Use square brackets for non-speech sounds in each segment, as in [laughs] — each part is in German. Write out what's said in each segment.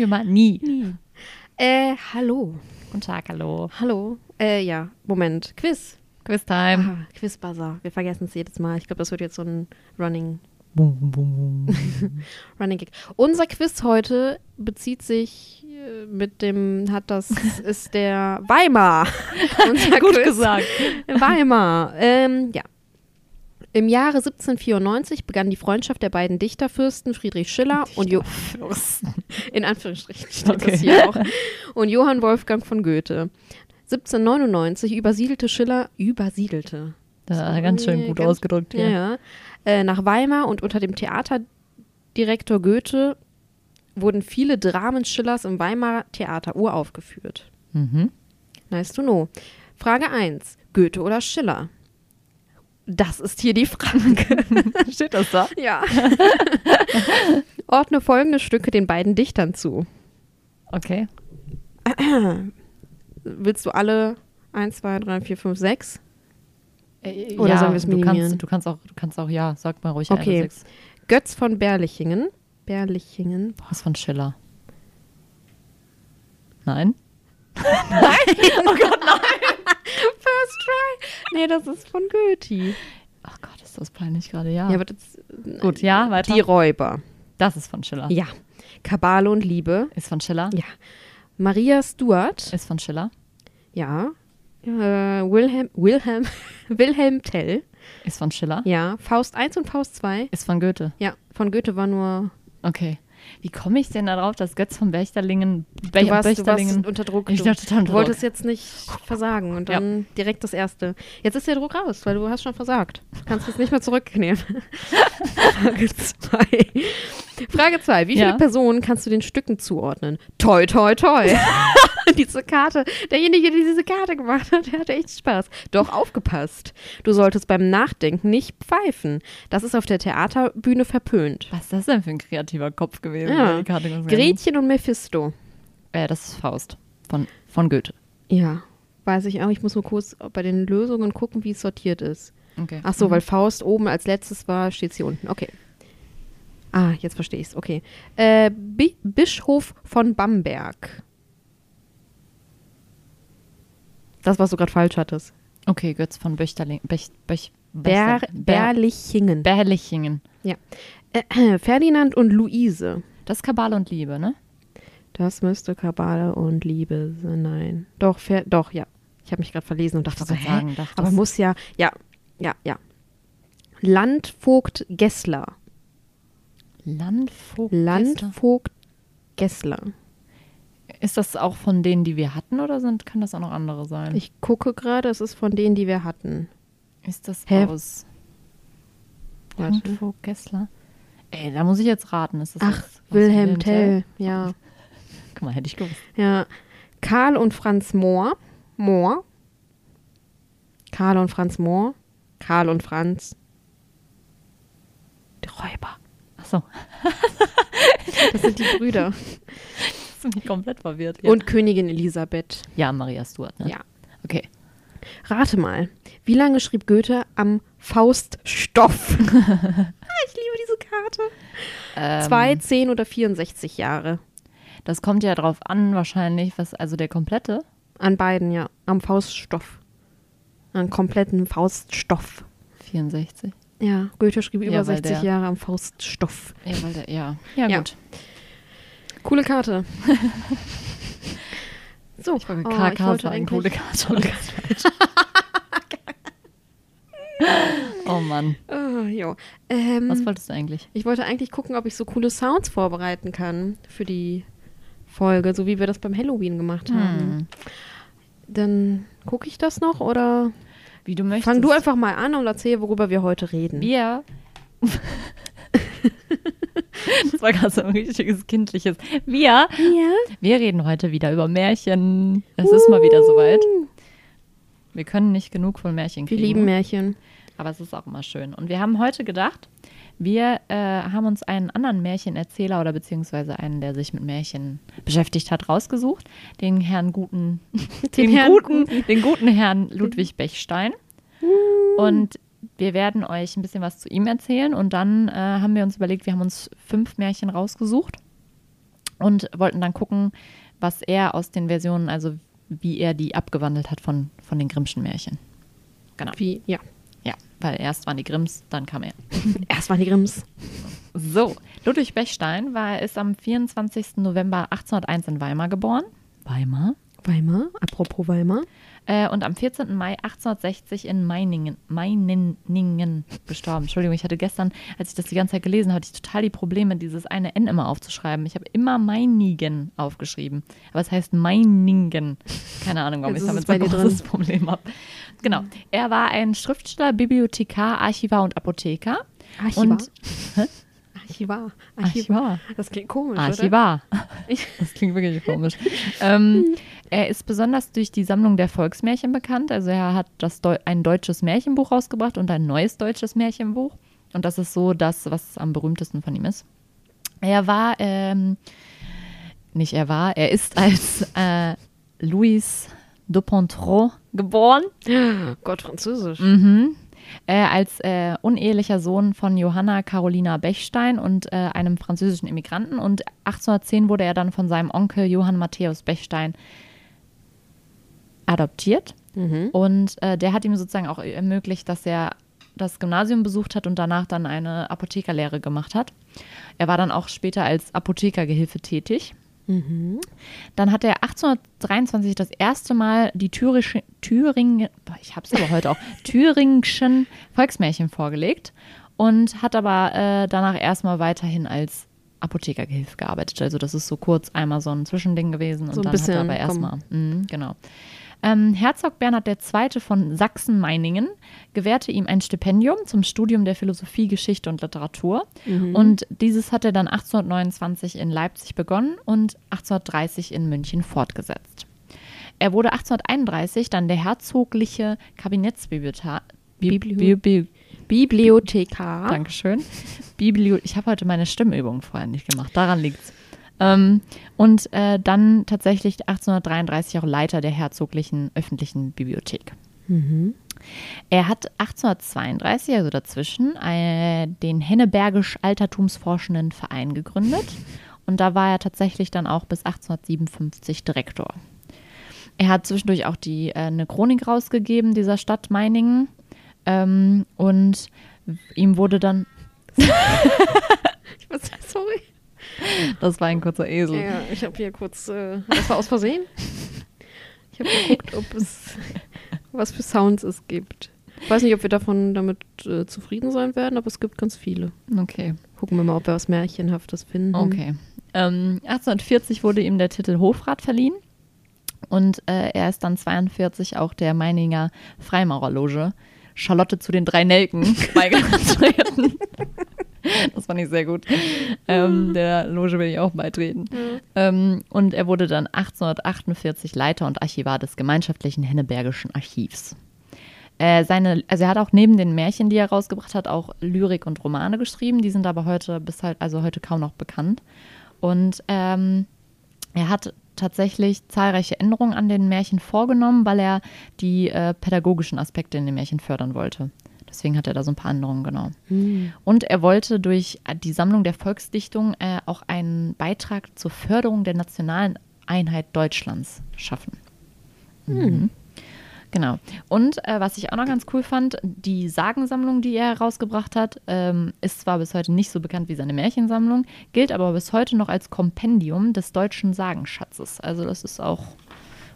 Bibliomanie. nie. Äh, hallo. Guten Tag, hallo. Hallo. Äh, ja, Moment. Quiz. Quiztime. Ah, Quiz-Buzzer. Wir vergessen es jedes Mal. Ich glaube, das wird jetzt so ein Running, Bum, bum, bum, bum. [laughs] Running Gag. Unser Quiz heute bezieht sich äh, mit dem, hat das, [laughs] ist der Weimar. [laughs] Unser Gut Quiz. gesagt. Weimar. Ähm, ja. Im Jahre 1794 begann die Freundschaft der beiden Dichterfürsten Friedrich Schiller und jo [laughs] in Anführungsstrichen [laughs] steht Okay. das hier auch und Johann Wolfgang von Goethe. 1799 übersiedelte Schiller übersiedelte Da, ganz schön gut ganz- ausgedrückt ja, ja, äh, nach Weimar und unter dem Theaterdirektor Goethe wurden viele Dramen Schillers im Weimarer Theater uraufgeführt. Mhm. Nice to know. Frage 1. Goethe oder Schiller? Das ist hier die Frage. [laughs] Steht das da? ja. Ordne folgende Stücke den beiden Dichtern zu. Okay. Willst du alle 1, 2, 3, 4, 5, 6? Äh, Oder ja, sollen wir es du minimieren? kannst, du kannst auch, du kannst auch, ja, sag mal ruhig Okay. eine sechs. Götz von Berlichingen. Berlichingen. Ist von Schiller. Nein? [laughs] First try. Nee, das ist von Goethe. Ach Gott, ist das peinlich gerade, ja. Ja, aber das, Gut, ja, weiter. die Räuber. das ist von Schiller. Ja. Kabale und Liebe. Ist von Schiller? Ja. Maria Stuart. Ist von Schiller? Ja. Äh, Wilhelm, Wilhelm, [laughs] Wilhelm Tell. Ist von Schiller? Ja. Faust 1 und Faust 2. Ist von Goethe. Ja. Von Goethe war nur. Okay. Wie komme ich denn darauf, dass Götz von Berchterlingen, Be Du warst, du Berchterlingen warst unter Druck. Ich du, total unter du Druck. wolltest jetzt nicht versagen und dann direkt das erste. Jetzt ist der Druck raus, weil du hast schon versagt. Du kannst es nicht mehr zurücknehmen. [laughs] Frage 2. Frage 2. Wie viele Ja. Personen kannst du den Stücken zuordnen? Toi, toi, toi. [laughs] diese Karte, derjenige, der diese Karte gemacht hat, der hatte echt Spaß. Doch aufgepasst. Du solltest beim Nachdenken nicht pfeifen. Das ist auf der Theaterbühne verpönt. Was ist das denn für ein kreativer Kopf gewesen? Ja. der die Karte gemacht hat? Gretchen und Mephisto. Äh, das ist Faust. Von, von Goethe. Ja, weiß ich auch. Ich muss nur kurz bei den Lösungen gucken, wie es sortiert ist. Okay. Ach so, Mhm. weil Faust oben als letztes war, steht es hier unten. Okay. Ah, jetzt verstehe ich es. Okay. Äh, Bi Bischof von Bamberg. Das, was du gerade falsch hattest. Okay, Götz von Böchterling. Bech, Bech, Ber Bester- Ber, Berlichingen. Berlichingen. Äh, [clears throat] Ferdinand und Luise. Das ist Kabale und Liebe, ne? Das müsste Kabale und Liebe sein. Nein. Doch, Fer doch, ja. Ich habe mich gerade verlesen und dachte so, hä? sagen, dachte, Aber muss ja, ja, ja, ja. Landvogt Gessler. Landvogt. Landvogt Gessler. Ist das auch von denen, die wir hatten, oder sind, kann das auch noch andere sein? Ich gucke gerade, es ist von denen, die wir hatten. ist das Hä? aus Warte. Landvogt Gessler? Ey, da muss ich jetzt raten. Ist das Ach, aus- aus Wilhelm Tell. Ja, [laughs] Guck mal, hätte ich gewusst. ja. Karl und Franz Mohr. Mohr. Karl und Franz Mohr. Karl und Franz. Die Räuber. Achso, [laughs] Das sind die Brüder. hast du mich komplett verwirrt. Ja, Und Königin Elisabeth. ja Maria Stuart, ne? Ja. Okay. Rate mal, wie lange schrieb Goethe am Fauststoff? [laughs] ah, ich liebe diese Karte. Ähm, Zwei, zehn oder 64 Jahre. Das kommt ja drauf an, wahrscheinlich, was, also der komplette. An beiden, ja. Am Fauststoff. An kompletten Fauststoff. 64. Ja, Goethe schrieb über Ja, weil 60 der- Jahre am Fauststoff. Ja, weil der, ja. Ja, Ja. gut. Coole Karte. [laughs] so, Ich wollte oh, KK ich wollte sagen, eigentlich- coole Karte. [laughs] oh Mann. Oh, ähm, Was wolltest du eigentlich? Ich wollte eigentlich gucken, ob ich so coole Sounds vorbereiten kann für die Folge, so wie wir das beim Halloween gemacht haben. Hm. Dann gucke ich das noch oder Wie du möchtest. fang du einfach mal an und erzähl, worüber wir heute reden. Wir. [laughs] [laughs] Das war gerade so ein richtiges kindliches. Wir, Ja. wir reden heute wieder über Märchen. Es ist mal wieder soweit. Wir können nicht genug von Märchen Wir kriegen. lieben Märchen. Aber es ist auch immer schön. Und wir haben heute gedacht, wir äh, haben uns einen anderen Märchenerzähler oder beziehungsweise einen, der sich mit Märchen beschäftigt hat, rausgesucht. Den Herrn guten, [laughs] den, Herrn guten, den guten Herrn Ludwig Bechstein. Und wir werden euch ein bisschen was zu ihm erzählen. Und dann äh, haben wir uns überlegt, wir haben uns fünf Märchen rausgesucht und wollten dann gucken, was er aus den Versionen, also wie er die abgewandelt hat von, von den Grimmschen Märchen. Genau. Wie, ja. Ja, weil erst waren die Grimms, dann kam er. [laughs] Erst waren die Grimms. So, Ludwig Bechstein war, ist am 24. November 1801 in Weimar geboren. Weimar? Weimar, apropos Weimar. Äh, und am 14. Mai 1860 in Meiningen, Meiningen gestorben. Entschuldigung, ich hatte gestern, als ich das die ganze Zeit gelesen habe, hatte ich total die Probleme, dieses eine N immer aufzuschreiben. Ich habe immer Meinigen aufgeschrieben. Aber es heißt Meiningen. Keine Ahnung, warum Jetzt ich damit so ein großes Problem habe. Genau. Er war ein Schriftsteller, Bibliothekar, Archivar und Apotheker. Archivar. Und Archivar. Archivar. Das klingt komisch, oder? Archivar. Das klingt wirklich komisch. ähm, [laughs] er ist besonders durch die Sammlung der Volksmärchen bekannt. Also er hat das Deu ein deutsches Märchenbuch rausgebracht und ein neues deutsches Märchenbuch. Und das ist so das, was am berühmtesten von ihm ist. Er war, ähm, nicht er war, er ist als äh, Louis Dupontrot geboren. Gott, Französisch. Mhm. Äh, als äh, unehelicher Sohn von Johanna Carolina Bechstein und äh, einem französischen Immigranten. Und 1810 wurde er dann von seinem Onkel Johann Matthäus Bechstein adoptiert. Mhm. Und äh, der hat ihm sozusagen auch ermöglicht, dass er das Gymnasium besucht hat und danach dann eine Apothekerlehre gemacht hat. Er war dann auch später als Apothekergehilfe tätig. Dann hat er 1823 das erste Mal die Thürische, Thüringen, ich hab's aber heute auch, [laughs] thüringischen Volksmärchen vorgelegt und hat aber äh, danach erstmal weiterhin als Apothekergehilfe gearbeitet. Also das ist so kurz einmal so ein Zwischending gewesen und So ein dann bisschen, hat er aber erstmal, mhm, genau. Ähm, Herzog Bernhard II. von Sachsen-Meiningen gewährte ihm ein Stipendium zum Studium der Philosophie, Geschichte und Literatur. Und dieses hat er dann 1829 in Leipzig begonnen und 1830 in München fortgesetzt. Er wurde 1831 dann der herzogliche Kabinettsbibliothekar. Bibli Biblio- Bibli Bibliothekar. Dankeschön. Biblio ich habe heute meine Stimmübung vorher nicht gemacht, daran liegt's. Ähm, und äh, dann tatsächlich 1833 auch Leiter der herzoglichen öffentlichen Bibliothek. Er hat 1832, also dazwischen, äh, den Hennebergisch Altertumsforschenden Verein gegründet. Und da war er tatsächlich dann auch bis 1857 Direktor. Er hat zwischendurch auch die, äh, eine Chronik rausgegeben dieser Stadt Meiningen. Ähm, und ihm wurde dann, [laughs] Ich muss, sorry. Das war ein kurzer Esel. Ja, ich habe hier kurz, äh, das war aus Versehen. Ich habe geguckt, ob es was für Sounds es gibt. Ich weiß nicht, ob wir davon damit äh, zufrieden sein werden, aber es gibt ganz viele. Okay. Gucken wir mal, ob wir was Märchenhaftes finden. Okay. Ähm, 1840 wurde ihm der Titel Hofrat verliehen und äh, er ist dann 42 auch der Meininger Freimaurerloge Charlotte zu den drei Nelken [laughs] beigetreten. [laughs] das fand ich sehr gut. Ähm, der Loge will ich auch beitreten. Ähm, und er wurde dann 1848 Leiter und Archivar des gemeinschaftlichen Hennebergischen Archivs. Äh, seine, also er hat auch neben den Märchen, die er rausgebracht hat, auch Lyrik und Romane geschrieben. Die sind aber heute bis halt, also heute kaum noch bekannt. Und ähm, er hat tatsächlich zahlreiche Änderungen an den Märchen vorgenommen, weil er die äh, pädagogischen Aspekte in den Märchen fördern wollte. Deswegen hat er da so ein paar Änderungen genau. Und er wollte durch die Sammlung der Volksdichtung äh, auch einen Beitrag zur Förderung der nationalen Einheit Deutschlands schaffen. Mhm. Genau. Und äh, was ich auch noch ganz cool fand, die Sagensammlung, die er herausgebracht hat, ähm, ist zwar bis heute nicht so bekannt wie seine Märchensammlung, gilt aber bis heute noch als Kompendium des deutschen Sagenschatzes. Also das ist auch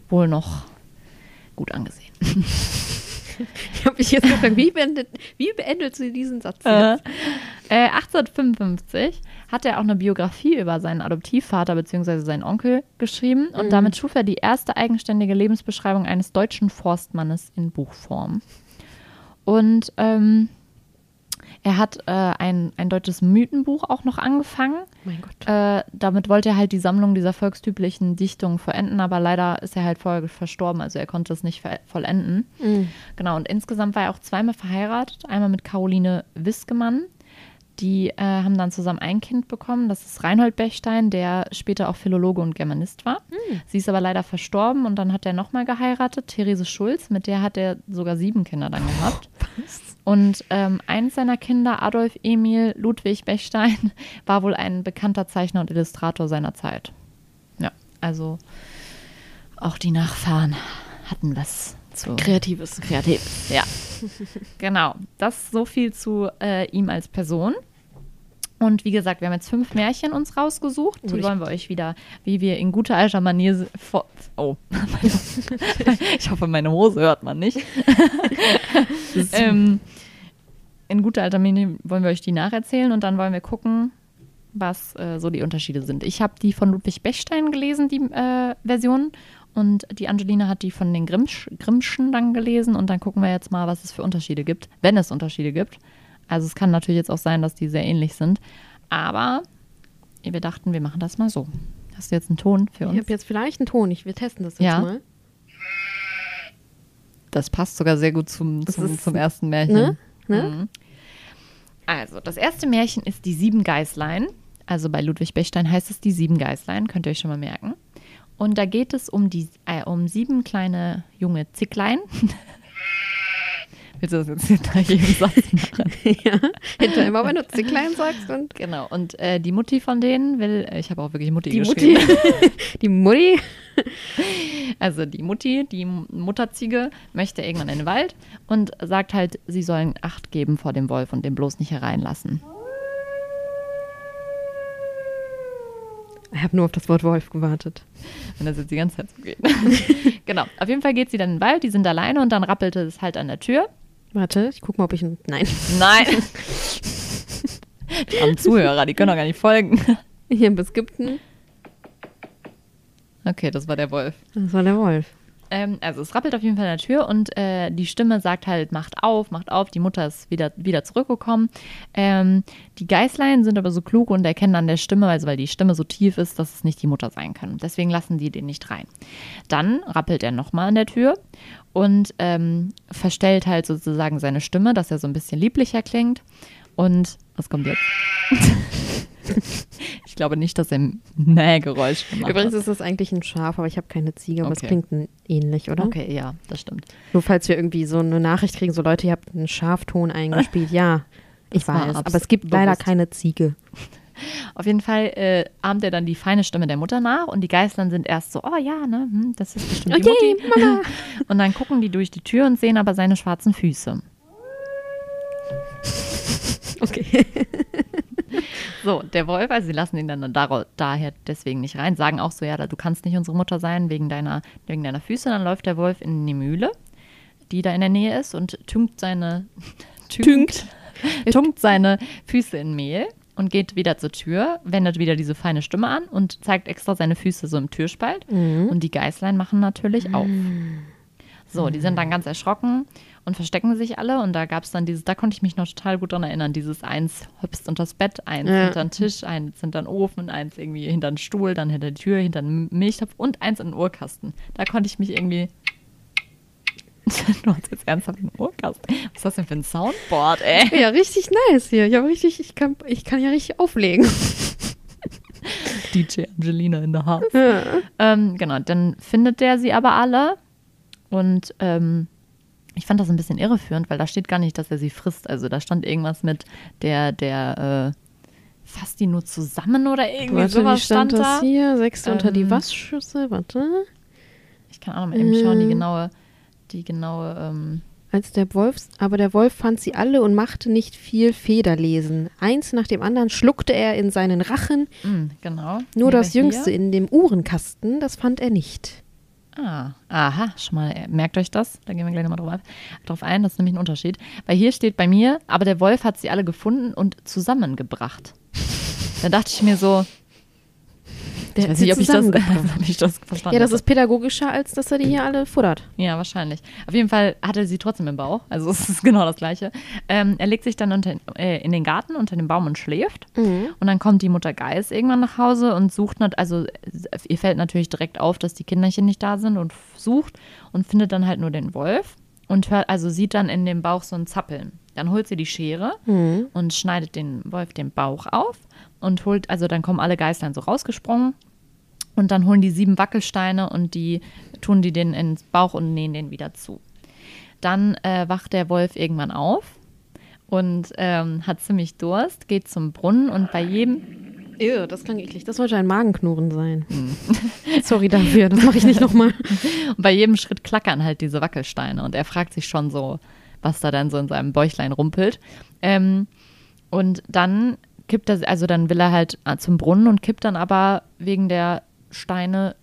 wohl noch gut angesehen. [laughs] Ich habe mich jetzt gefragt, wie beendet, wie beendet sie diesen Satz jetzt? äh, 1855 hat er auch eine Biografie über seinen Adoptivvater bzw. seinen Onkel geschrieben und damit schuf er die erste eigenständige Lebensbeschreibung eines deutschen Forstmannes in Buchform. Und ähm, Er hat äh, ein, ein deutsches Mythenbuch auch noch angefangen. Mein Gott. Äh, damit wollte er halt die Sammlung dieser volkstypischen Dichtungen vollenden, aber leider ist er halt vorher verstorben, also er konnte es nicht vollenden. Mhm. Genau, und insgesamt war er auch zweimal verheiratet. Einmal mit Caroline Wiskemann. Die äh, haben dann zusammen ein Kind bekommen. Das ist Reinhold Bechstein, der später auch Philologe und Germanist war. Sie ist aber leider verstorben und dann hat er nochmal geheiratet, Therese Schulz. Mit der hat er sogar sieben Kinder dann gehabt. [laughs] Und ähm, eins seiner Kinder, Adolf Emil Ludwig Bechstein, [laughs] war wohl ein bekannter Zeichner und Illustrator seiner Zeit. Ja, also auch die Nachfahren hatten was zu Kreatives. kreativ. Ja, genau. Das so viel zu äh, ihm als Person. Und wie gesagt, wir haben jetzt fünf Märchen uns rausgesucht. Oh, Die wollen wir euch wieder, wie wir in guter alter Manier Oh, [laughs] ich hoffe, meine Hose hört man nicht. [laughs] ähm, in guter alter Manier wollen wir euch die nacherzählen und dann wollen wir gucken, was äh, so die Unterschiede sind. Ich habe die von Ludwig Bechstein gelesen, die äh, Version. Und die Angelina hat die von den Grimmsch, Grimmschen dann gelesen. Und dann gucken wir jetzt mal, was es für Unterschiede gibt, wenn es Unterschiede gibt. Also es kann natürlich jetzt auch sein, dass die sehr ähnlich sind. Aber wir dachten, wir machen das mal so. Hast du jetzt einen Ton für Ich uns? habe jetzt vielleicht einen Ton. Ich, wir testen das jetzt Ja. mal. Das passt sogar sehr gut zum, zum, ist- zum ersten Märchen. Ne? Ne? Mhm. Also, das erste Märchen ist die Sieben Geißlein. Also bei Ludwig Bechstein heißt es die Sieben Geißlein, könnt ihr euch schon mal merken. Und da geht es um, die, äh, um sieben kleine junge Zicklein. [laughs] Willst du das jetzt hinter jedem Satz machen? [laughs] ja. Hinter immer, wenn du Zicklein sagst und Genau, und äh, die Mutti von denen will, äh, ich habe auch wirklich Mutti die geschrieben. Mutti. [laughs] die Mutti. Also die Mutti, die Mutterziege, möchte irgendwann in den Wald und sagt halt, sie sollen Acht geben vor dem Wolf und den bloß nicht hereinlassen. Ich habe nur auf das Wort Wolf gewartet. Wenn das jetzt die ganze Zeit so geht. [laughs] genau, auf jeden Fall geht sie dann in den Wald, die sind alleine und dann rappelte es halt an der Tür. Warte, ich guck mal, ob ich. ein- Nein. Nein! [laughs] die armen Zuhörer, die können doch gar nicht folgen. Hier im Beskipten. Okay, das war der Wolf. Das war der Wolf. Ähm, also es rappelt auf jeden Fall an der Tür und äh, die Stimme sagt halt, macht auf, macht auf. Die Mutter ist wieder, wieder zurückgekommen. Ähm, die Geißlein sind aber so klug und erkennen an der Stimme, also weil die Stimme so tief ist, dass es nicht die Mutter sein kann. Deswegen lassen die den nicht rein. Dann rappelt er nochmal an der Tür und ähm, verstellt halt sozusagen seine Stimme, dass er so ein bisschen lieblicher klingt. Und was kommt jetzt? [laughs] [laughs] ich glaube nicht, dass er ein Mähgeräusch gemacht Übrigens hat. ist das eigentlich ein Schaf, aber ich habe keine Ziege, aber es Okay. klingt n- ähnlich, oder? Okay, ja, das stimmt. Nur falls wir irgendwie so eine Nachricht kriegen, so Leute, ihr habt einen Schafton eingespielt. Ja, [laughs] ich Das war weiß, aber es gibt leider bewusst. keine Ziege. [laughs] Auf jeden Fall äh, ahmt er dann die feine Stimme der Mutter nach und die Geißlein sind erst so, oh ja, ne, hm, das ist bestimmt die Okay, Mutti. Mama. Und dann gucken die durch die Tür und sehen aber seine schwarzen Füße. Okay. [laughs] So, der Wolf, also sie lassen ihn dann daro- daher deswegen nicht rein, sagen auch so, ja, du kannst nicht unsere Mutter sein wegen deiner, wegen deiner Füße. Dann läuft der Wolf in die Mühle, die da in der Nähe ist und tünkt seine, [laughs] tünkt, tunkt [laughs] seine Füße in Mehl und geht wieder zur Tür, wendet wieder diese feine Stimme an und zeigt extra seine Füße so im Türspalt. Und die Geißlein machen natürlich auf. So, die sind dann ganz erschrocken und verstecken sich alle. Und da gab es dann dieses, da konnte ich mich noch total gut dran erinnern, dieses eins hüpst unter das Bett, eins Ja. hinter den Tisch, eins hinter den Ofen, eins irgendwie hinter den Stuhl, dann hinter die Tür, hinter den Milchtopf und eins in den Urkasten. Da konnte ich mich irgendwie. [laughs] du hast jetzt ernsthaft einen Urkasten. Was ist das denn für ein Soundboard, ey? [laughs] Ja, richtig nice hier. Ich richtig, ich kann, ich kann ja richtig auflegen. [laughs] DJ Angelina in der House. Ja. Ähm, genau, dann findet der sie aber alle. Und ähm, ich fand das ein bisschen irreführend, weil da steht gar nicht, dass er sie frisst. Also da stand irgendwas mit der, der äh, fasst die nur zusammen oder irgendwie Warte, wie sowas stand stand das da. hier? Sechste unter die Ähm, Waschschüssel, warte. Ich kann auch noch mal eben schauen, die Äh. genaue, die genaue, ähm, Als der Wolf, aber der Wolf fand sie alle und machte nicht viel Federlesen. Eins nach dem anderen schluckte er in seinen Rachen. mh, genau. Nur Hier das hier. Jüngste in dem Uhrenkasten, das fand er nicht. Ah, aha, schon mal, äh, merkt euch das, da gehen wir gleich nochmal drauf, drauf ein, das ist nämlich ein Unterschied. Weil hier steht bei mir, aber der Wolf hat sie alle gefunden und zusammengebracht. Da dachte ich mir so, Der ich weiß nicht, ob ich das, [laughs] ob ich das verstanden Ja, das ist pädagogischer, als dass er die hier alle futtert. Ja, wahrscheinlich. Auf jeden Fall hat er sie trotzdem im Bauch. Also [laughs] es ist genau das Gleiche. Ähm, er legt sich dann unter, äh, in den Garten unter dem Baum und schläft. Und dann kommt die Mutter Geis irgendwann nach Hause und sucht, also äh, ihr fällt natürlich direkt auf, dass die Kinderchen nicht da sind und sucht und findet dann halt nur den Wolf und hört, also sieht dann in dem Bauch so ein Zappeln. Dann holt sie die Schere und schneidet den Wolf den Bauch auf und holt, also dann kommen alle Geißlein so rausgesprungen und dann holen die sieben Wackelsteine und die tun die den ins Bauch und nähen den wieder zu. Dann äh, wacht der Wolf irgendwann auf und ähm, hat ziemlich Durst, geht zum Brunnen und bei jedem, Ew, das klang eklig. Das sollte ein Magenknurren sein. [laughs] Sorry dafür, das mache ich nicht nochmal. und [laughs] bei jedem Schritt klackern halt diese Wackelsteine und er fragt sich schon so, was da dann so in seinem Bäuchlein rumpelt. Ähm, und dann kippt er, also dann will er halt äh, zum Brunnen und kippt dann aber wegen der Steine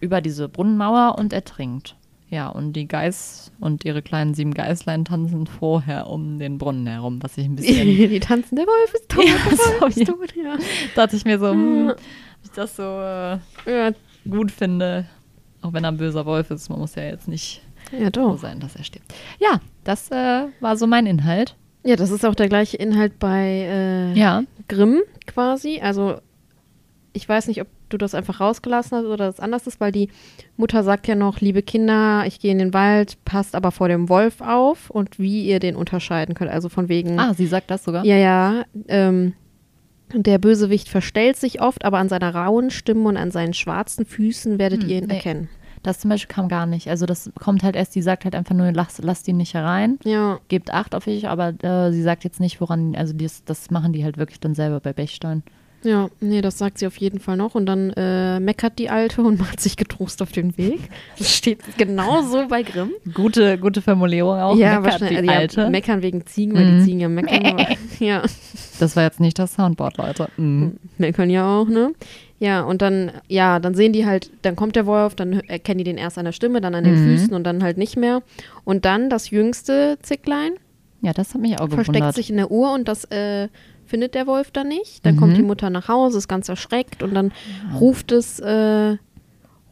über diese Brunnenmauer und ertrinkt. Ja, und die Geiß und ihre kleinen sieben Geißlein tanzen vorher um den Brunnen herum, was ich ein bisschen, [laughs] die tanzen, der Wolf ist tot, Ja, der Wolf sorry. ist tot, ja. [laughs] dachte ich mir so, hm, ich das so äh, Ja, gut finde. Auch wenn er ein böser Wolf ist, man muss ja jetzt nicht ja so sein, dass er stirbt. Ja, das äh, war so mein Inhalt. Ja, das ist auch der gleiche Inhalt bei äh, Ja. Grimm quasi. Also ich weiß nicht, ob du das einfach rausgelassen hast oder das anders ist, weil die Mutter sagt ja noch, liebe Kinder, ich gehe in den Wald, passt aber vor dem Wolf auf und wie ihr den unterscheiden könnt. Also von wegen, Ah, sie sagt das sogar. ja, ja, ähm, der Bösewicht verstellt sich oft, aber an seiner rauen Stimme und an seinen schwarzen Füßen werdet Hm, ihr ihn nee. erkennen. Das zum Beispiel kam gar nicht. Also das kommt halt erst, die sagt halt einfach nur, lass, lass die nicht herein. Ja, Gebt Acht auf ich, aber äh, sie sagt jetzt nicht, woran, also das, das machen die halt wirklich dann selber bei Bechstein. ja, nee, das sagt sie auf jeden Fall noch. Und dann äh, meckert die Alte und [laughs] macht sich getrost auf den Weg. Das steht genau so bei Grimm. Gute, gute Formulierung auch. ja, wahrscheinlich. die Also, Alte. Ja, meckern wegen Ziegen, weil Mhm. die Ziegen ja meckern. Aber, [laughs] ja, das war jetzt nicht das Soundboard, Leute. Mhm. meckern ja auch, ne? Ja, und dann, ja, dann sehen die halt, dann kommt der Wolf, dann erkennen die den erst an der Stimme, dann an den Mhm. Füßen und dann halt nicht mehr. Und dann das jüngste Zicklein Ja, das hat mich auch versteckt gewundert. sich in der Uhr und das äh, findet der Wolf dann nicht. Dann Mhm. kommt die Mutter nach Hause, ist ganz erschreckt und dann ruft es, äh,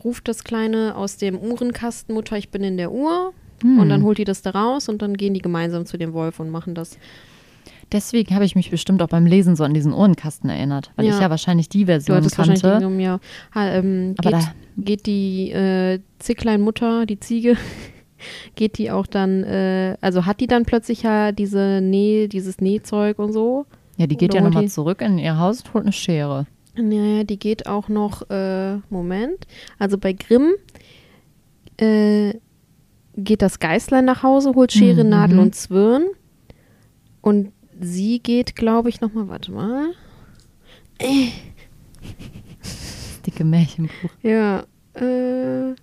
ruft das Kleine aus dem Uhrenkasten, Mutter, ich bin in der Uhr. Hm. Und dann holt die das da raus und dann gehen die gemeinsam zu dem Wolf und machen das. Deswegen habe ich mich bestimmt auch beim Lesen so an diesen Ohrenkasten erinnert, weil Ja. ich ja wahrscheinlich die Du Version wahrscheinlich kannte. um ja, ha, ähm, Aber geht, da- geht die äh, Zickleinmutter, die Ziege, [laughs] geht die auch dann, äh, also hat die dann plötzlich ja diese Näh, dieses Nähzeug und so? Ja, die geht Oder ja nochmal zurück in ihr Haus und holt eine Schere. Naja, die geht auch noch, äh, Moment, also bei Grimm äh, geht das Geißlein nach Hause, holt Schere, Mhm. Nadel und Zwirn und sie geht, glaube ich, nochmal, warte mal. [laughs] Dicke Märchenbuch. Ja, äh,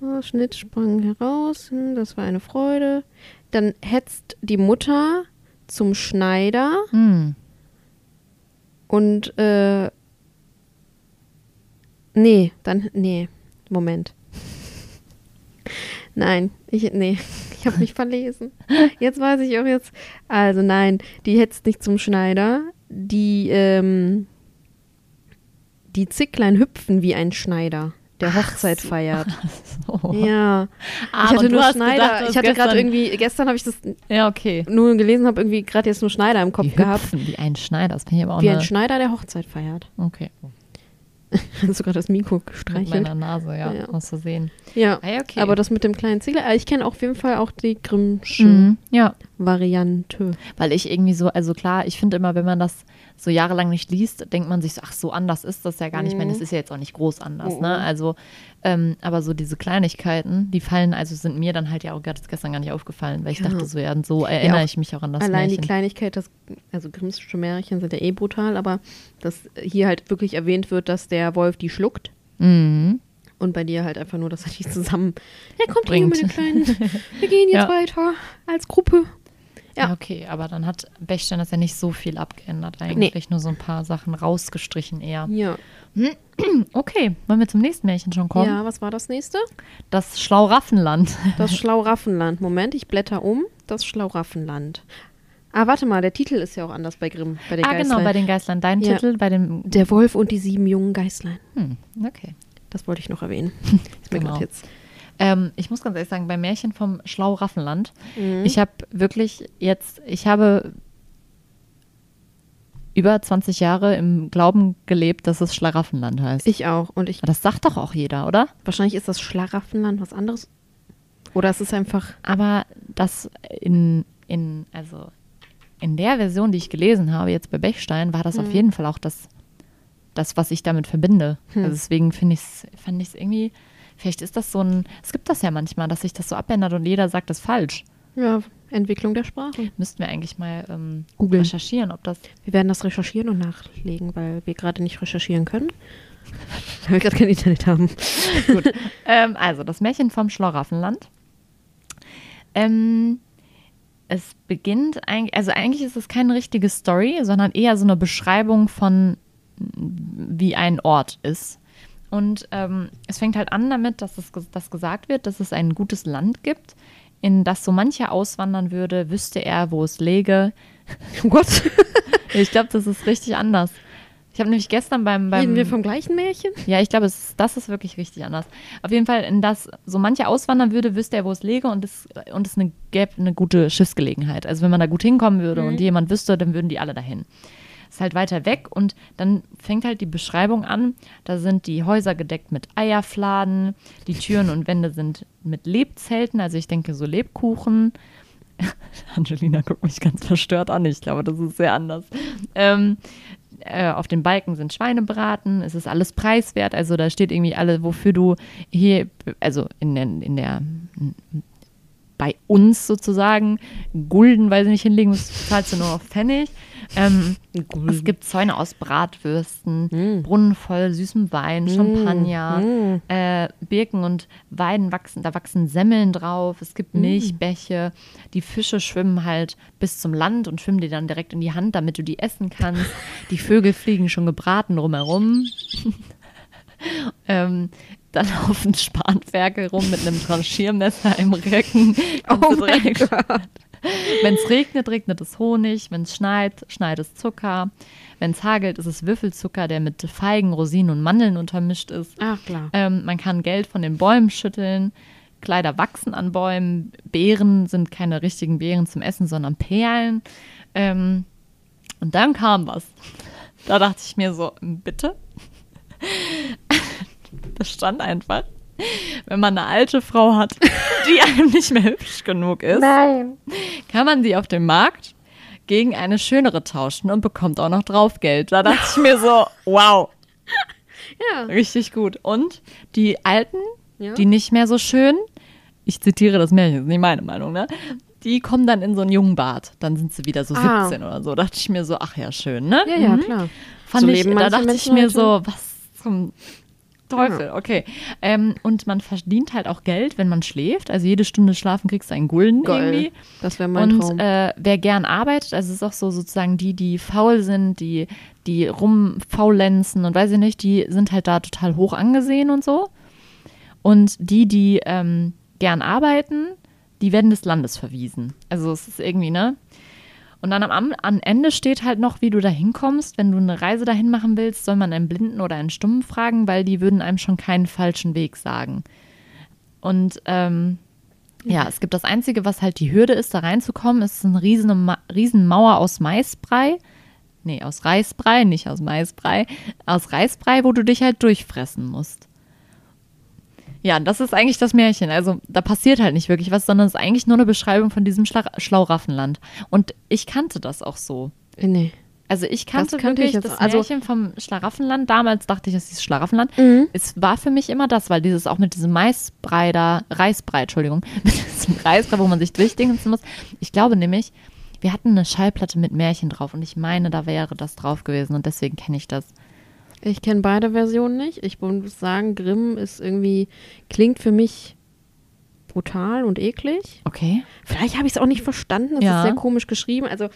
oh, Schnitt sprang heraus, hm, das war eine Freude. Dann hetzt die Mutter zum Schneider Hm. und, äh, nee, dann, nee, Moment. [laughs] Nein, ich, nee, ich habe mich verlesen. Jetzt weiß ich auch jetzt, also nein, die hetzt nicht zum Schneider, die, ähm, die Zicklein hüpfen wie ein Schneider, der Hochzeit feiert. [laughs] So. Ja, Ah, ich hatte nur Schneider. gedacht, ich hatte gerade irgendwie, gestern habe ich das Ja, okay. nur gelesen, habe irgendwie gerade jetzt nur Schneider im Kopf Die gehabt. hüpfen wie ein Schneider. Das finde ich aber auch Wie eine... ein Schneider, der Hochzeit feiert. Okay. [laughs] Gerade das Mikro Mit gestreichelt? meiner Nase, ja, Ja. aus Versehen. Ja, Ah, ja, okay. aber das mit dem kleinen Ziegler, äh, ich kenne auf jeden Fall auch die Grimmsche Mhm. Ja, Variante. weil ich irgendwie so, also klar, ich finde immer, wenn man das so jahrelang nicht liest, denkt man sich so, ach, so anders ist das ja gar nicht. Ich meine, Mhm. das ist ja jetzt auch nicht groß anders, Mhm. ne? Also, ähm, aber so diese Kleinigkeiten, die fallen, also sind mir dann halt ja auch gerade gestern gar nicht aufgefallen, weil ich Ja. dachte so, ja, so erinnere auch ich mich auch an das Allein Märchen. die Kleinigkeit, das, also Grimmsche Märchen sind ja eh brutal, aber dass hier halt wirklich erwähnt wird, dass der Wolf die schluckt. Mhm. Und bei dir halt einfach nur, dass er die zusammen. Ja, kommt hier, Bringt. meine Kleinen. [laughs] [laughs] Wir gehen jetzt Ja. weiter als Gruppe. Ja. Ja. okay, aber dann hat Bechstein das ja nicht so viel abgeändert eigentlich, nur so ein paar Sachen rausgestrichen eher. Ja. [clears throat] Okay, wollen wir zum nächsten Märchen schon kommen? Ja, was war das nächste? Das Schlauraffenland. [laughs] Das Schlauraffenland. Moment, ich blätter um. Das Schlauraffenland. Ah, warte mal, der Titel ist ja auch anders bei Grimm, bei den Ah, Geißlein. genau, bei den Geißlein. Dein Ja. Titel bei dem. der Wolf und die sieben jungen Geißlein. Hm, okay. Das wollte ich noch erwähnen. [laughs] Ist mir Genau. grad jetzt. Ähm, ich muss ganz ehrlich sagen, bei Märchen vom Schlau-Raffenland, Mhm. ich habe wirklich jetzt, ich habe über 20 Jahre im Glauben gelebt, dass es Schlaraffenland heißt. Ich auch. Und ich, Aber das sagt doch auch jeder, oder? wahrscheinlich ist das Schlaraffenland was anderes. Oder es ist einfach. Aber das in, in, also in der Version, die ich gelesen habe, jetzt bei Bechstein, war das auf jeden Fall auch das, das was ich damit verbinde. Also deswegen finde ich es, fand ich es irgendwie, vielleicht ist das so ein, es gibt das ja manchmal, dass sich das so abändert und jeder sagt das falsch. Ja, Entwicklung der Sprache. Müssten wir eigentlich mal ähm, Googeln. recherchieren, ob das. Wir werden das recherchieren und nachlegen, weil wir gerade nicht recherchieren können. [laughs] Weil wir gerade kein Internet haben. [laughs] Gut. ähm, also, das Märchen vom Schlaraffenland. Ähm, es beginnt eigentlich, also eigentlich ist es keine richtige Story, sondern eher so eine Beschreibung von, wie ein Ort ist. Und ähm, es fängt halt an damit, dass es dass gesagt wird, dass es ein gutes Land gibt, in das so mancher auswandern würde, wüsste er, wo es läge. [laughs] What? [laughs] Ich glaube, das ist richtig anders. Ich habe nämlich gestern beim, beim Reden wir vom gleichen Märchen? ja, ich glaube, das ist wirklich richtig anders. Auf jeden Fall, in das so mancher auswandern würde, wüsste er, wo es läge und es, und es eine, gäbe eine gute Schiffsgelegenheit. Also wenn man da gut hinkommen würde und jemand wüsste, dann würden die alle dahin. Ist halt weiter weg und dann fängt halt die Beschreibung an. Da sind die Häuser gedeckt mit Eierfladen, die Türen und Wände sind mit Lebzelten, also ich denke so Lebkuchen. [laughs] Angelina guckt mich ganz verstört an. Ich glaube, das ist sehr anders. Ähm, äh, auf den Balken sind Schweinebraten, es ist alles preiswert, also da steht irgendwie alle, wofür du hier, also in der, in der bei uns sozusagen, Gulden, weil sie nicht hinlegen musst, zahlst du nur noch Pfennig. Ähm, es gibt Zäune aus Bratwürsten, Brunnen voll süßem Wein, Champagner, äh, Birken und Weiden wachsen, da wachsen Semmeln drauf, es gibt Milchbäche, die Fische schwimmen halt bis zum Land und schwimmen dir dann direkt in die Hand, damit du die essen kannst. Die Vögel fliegen schon gebraten rumherum. [laughs] ähm, dann laufen Spanferkel rum mit einem Tranchiermesser im Rücken. Oh mein Gott. Wenn es regnet, regnet es Honig. Wenn es schneit, schneit es Zucker. Wenn es hagelt, ist es Würfelzucker, der mit Feigen, Rosinen und Mandeln untermischt ist. Ach klar. Ähm, man kann Geld von den Bäumen schütteln. Kleider wachsen an Bäumen. Beeren sind keine richtigen Beeren zum Essen, sondern Perlen. Ähm, und dann kam was. Da dachte ich mir so, bitte? [laughs] Das stand einfach. [laughs] Wenn man eine alte Frau hat, die [laughs] einem nicht mehr hübsch genug ist, kann man sie auf dem Markt gegen eine schönere tauschen und bekommt auch noch Draufgeld. Da dachte ich mir so, [laughs] wow, Ja. richtig gut. Und die Alten, Ja. die nicht mehr so schön, ich zitiere das Märchen, ist nicht meine Meinung, ne? Die kommen dann in so ein Jungbad. Dann sind sie wieder so Ah. 17 oder so. dachte ich mir so, ach ja, schön, ne? Ja, ja, Mhm. klar. Fand So ich, leben da dachte ich Menschen mir heute. so, was zum Teufel, okay. Ähm, und man verdient halt auch Geld, wenn man schläft. Also jede Stunde schlafen kriegst du einen Gulden irgendwie. Geil. Das wäre mein Und Traum. äh, wer gern arbeitet, also es ist auch so sozusagen die, die faul sind, die, die rumfaulenzen und weiß ich nicht, die sind halt da total hoch angesehen und so. Und die, die ähm, gern arbeiten, die werden des Landes verwiesen. Also es ist irgendwie, ne? Und dann am, am Ende steht halt noch, wie du da hinkommst. Wenn du eine Reise dahin machen willst, soll man einen Blinden oder einen Stummen fragen, weil die würden einem schon keinen falschen Weg sagen. Und ähm, ja, es gibt das Einzige, was halt die Hürde ist, da reinzukommen, ist eine riesen, riesen Mauer aus Maisbrei. Nee, aus Reisbrei, nicht aus Maisbrei. Aus Reisbrei, wo du dich halt durchfressen musst. Ja, das ist eigentlich das Märchen. Also da passiert halt nicht wirklich was, sondern es ist eigentlich nur eine Beschreibung von diesem Schla Schlauraffenland. Und ich kannte das auch so. Nee. Also ich kannte, wirklich ich das also- Märchen vom Schlaraffenland. Damals dachte ich, es ist Schlaraffenland. Mhm. Es war für mich immer das, weil dieses auch mit diesem Maisbrei da, Reisbrei, Entschuldigung, [laughs] mit diesem Reisbrei, wo man sich durchdingen muss. Ich glaube nämlich, wir hatten eine Schallplatte mit Märchen drauf und ich meine, da wäre das drauf gewesen und deswegen kenne ich das. Ich kenne beide Versionen nicht. Ich muss sagen, Grimm ist irgendwie, klingt für mich brutal und eklig. Okay. Vielleicht habe ich es auch nicht verstanden. Das Ja. ist sehr komisch geschrieben. Also,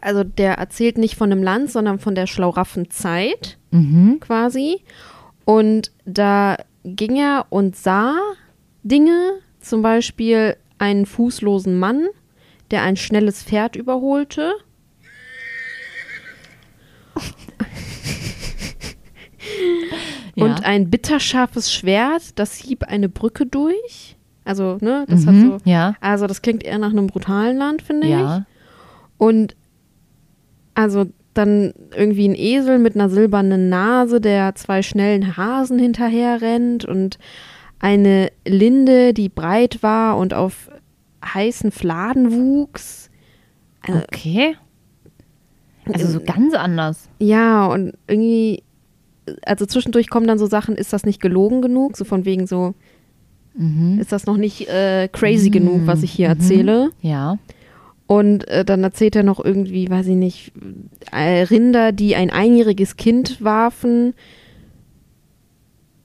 also der erzählt nicht von einem Land, sondern von der Schlauraffenzeit Mhm. quasi. Und da ging er und sah Dinge, zum Beispiel einen fußlosen Mann, der ein schnelles Pferd überholte. [laughs] Ja. Und ein bitterscharfes Schwert, das hieb eine Brücke durch. Also, ne, das mhm. hat so. Ja. Also, das klingt eher nach einem brutalen Land, finde ich. Ja. Und also dann irgendwie ein Esel mit einer silbernen Nase, der zwei schnellen Hasen hinterher rennt und eine Linde, die breit war und auf heißen Fladen wuchs. Also, Okay. Also so ganz anders. Ja, und irgendwie, also zwischendurch kommen dann so Sachen, ist das nicht gelogen genug? So von wegen so, Mhm. ist das noch nicht äh, crazy genug, was ich hier erzähle? Ja. Und äh, dann erzählt er noch irgendwie, weiß ich nicht, äh, Rinder, die ein einjähriges Kind warfen.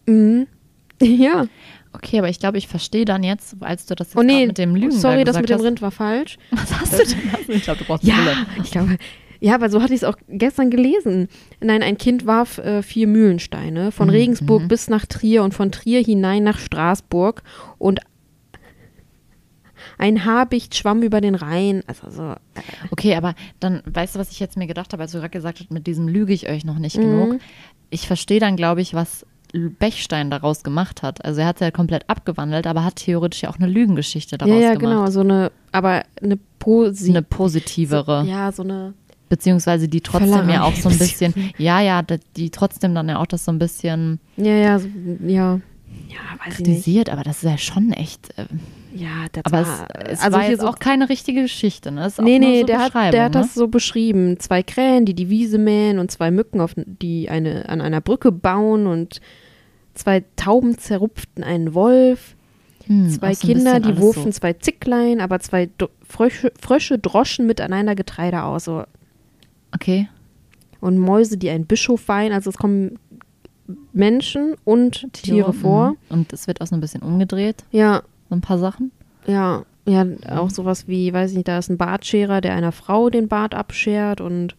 Mhm. [laughs] Ja. Okay, aber ich glaube, ich verstehe dann jetzt, als du das jetzt Oh nee, mit dem Lügen sorry, da das mit dem Rind war falsch. [laughs] Was hast du denn? Ich glaube, du brauchst eine Ja, Brille. ich glaube, ja, aber so hatte ich es auch gestern gelesen. Nein, ein Kind warf äh, vier Mühlensteine von Mhm. Regensburg bis nach Trier und von Trier hinein nach Straßburg und ein Habicht schwamm über den Rhein. Also so, äh, Okay, aber dann, weißt du, was ich jetzt mir gedacht habe, als du gerade gesagt hast, mit diesem lüge ich euch noch nicht Mhm. genug. Ich verstehe dann, glaube ich, was Bechstein daraus gemacht hat. Also er hat es ja komplett abgewandelt, aber hat theoretisch ja auch eine Lügengeschichte daraus ja, ja, gemacht. genau, so eine, aber eine Posi Eine positivere. So, ja, so eine. Beziehungsweise die trotzdem Völlerei. ja auch so ein [laughs] bisschen, ja, ja, die trotzdem dann ja auch das so ein bisschen Ja, ja, so, ja. Ja, weiß ich nicht. kritisiert, aber das ist ja schon echt, äh, Ja, das aber war, es, es also war hier jetzt so, auch keine richtige Geschichte, ne? Ist Nee, nee, so der hat, der hat das ne? so beschrieben. Zwei Krähen, die die Wiese mähen und zwei Mücken, auf, die eine, an einer Brücke bauen und zwei Tauben zerrupften einen Wolf. Hm, Zwei so ein Kinder, die wurfen So. zwei Zicklein, aber zwei Frösche, Frösche droschen miteinander Getreide aus. So. Okay, Und Mäuse, die einen Bischof weihen. Also es kommen Menschen und Tiere, vor. mhm. Und es wird auch so ein bisschen umgedreht, Ja, so ein paar Sachen. ja. Ja, auch sowas wie, weiß nicht, da ist ein Bartscherer, der einer Frau den Bart abschert und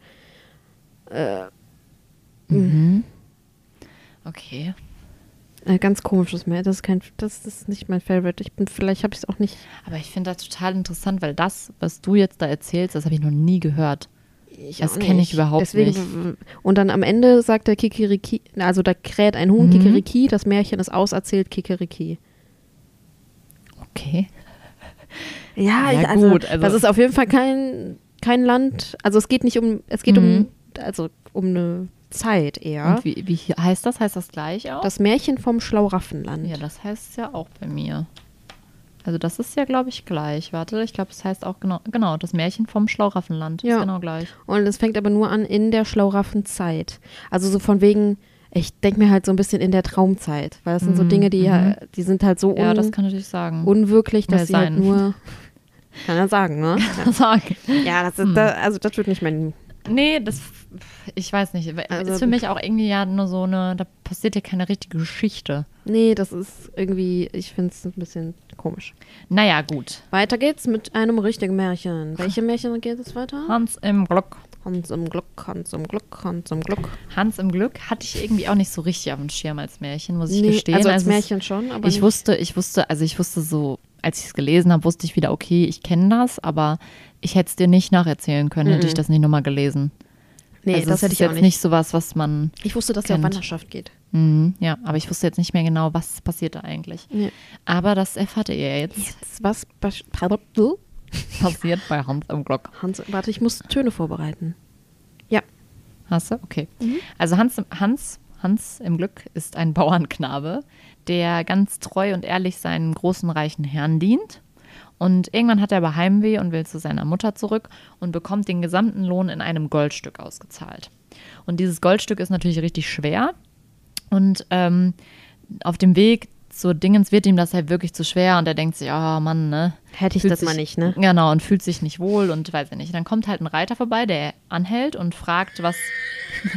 Mhm. Okay. Äh, ganz komisches mehr. Das ist kein, das ist nicht mein Favorite. Ich bin, vielleicht habe ich es auch nicht. Aber ich finde das total interessant, weil das, was du jetzt da erzählst, das habe ich noch nie gehört. Ich Das auch kenn ich überhaupt Deswegen, nicht. Und dann am Ende sagt der Kikiriki, also da kräht ein Huhn Mhm. Kikiriki, das Märchen ist auserzählt Kikiriki. Okay. Ja, Ja, ich- also, gut, also- das ist auf jeden Fall kein, kein Land. Also es geht nicht um, es geht Mhm. um, also um eine Zeit eher. Und wie, wie heißt das? Heißt das gleich auch? Das Märchen vom Schlauraffenland. ja, das heißt es ja auch bei mir. Also das ist ja, glaube ich, gleich. Warte, ich glaube, es heißt auch genau, genau, das Märchen vom Schlauraffenland. Ja. Ist genau gleich. Und es fängt aber nur an in der Schlauraffenzeit. Also so von wegen, ich denke mir halt so ein bisschen in der Traumzeit, weil das sind so Mhm, Dinge, die ja, die sind halt so Ja, un, das kann natürlich sagen. unwirklich, dass Mehr sie halt sein. nur, [laughs] kann er sagen, ne? sagen. ja, das ist, Hm. da, also das wird nicht mein, Nee, das, ich weiß nicht. Also- ist für mich auch irgendwie ja nur so eine, da passiert ja keine richtige Geschichte. nee, das ist irgendwie, ich finde es ein bisschen komisch. Naja, gut. Weiter geht's mit einem richtigen Märchen. Welche Märchen geht es weiter? Hans im Glück. Hans im Glück, Hans im Glück, Hans im Glück. Hans im Glück hatte ich irgendwie auch nicht so richtig auf dem Schirm als Märchen, muss ich Nee, gestehen. also als es- Märchen schon, aber ich nicht- wusste, ich wusste, also ich wusste so, als ich es gelesen habe, wusste ich wieder, okay, ich kenne das, aber ich hätte es dir nicht nacherzählen können, hätte ich das nicht nochmal gelesen. nee, also das es hätte ist ich auch jetzt nicht. nicht sowas, was man, Ich wusste, dass er auf kennt. Wanderschaft geht. Mhm, ja, aber ich wusste jetzt nicht mehr genau, was passiert da eigentlich. Ja. Aber das erfahrt ihr ja jetzt. Jetzt, was Passiert bei Hans im Glück. Hans, warte, ich muss Töne vorbereiten. Ja. Hast du? Okay. Mhm. Also Hans, Hans, Hans im Glück ist ein Bauernknabe, der ganz treu und ehrlich seinen großen reichen Herrn dient. Und irgendwann hat er aber Heimweh und will zu seiner Mutter zurück und bekommt den gesamten Lohn in einem Goldstück ausgezahlt. Und dieses Goldstück ist natürlich richtig schwer. Und ähm, auf dem Weg zur Dingens wird ihm das halt wirklich zu schwer und er denkt sich, oh Mann, ne? Hätte ich das mal nicht, ne? Genau, und fühlt sich nicht wohl und weiß ich nicht. Dann kommt halt ein Reiter vorbei, der anhält und fragt, was. [laughs]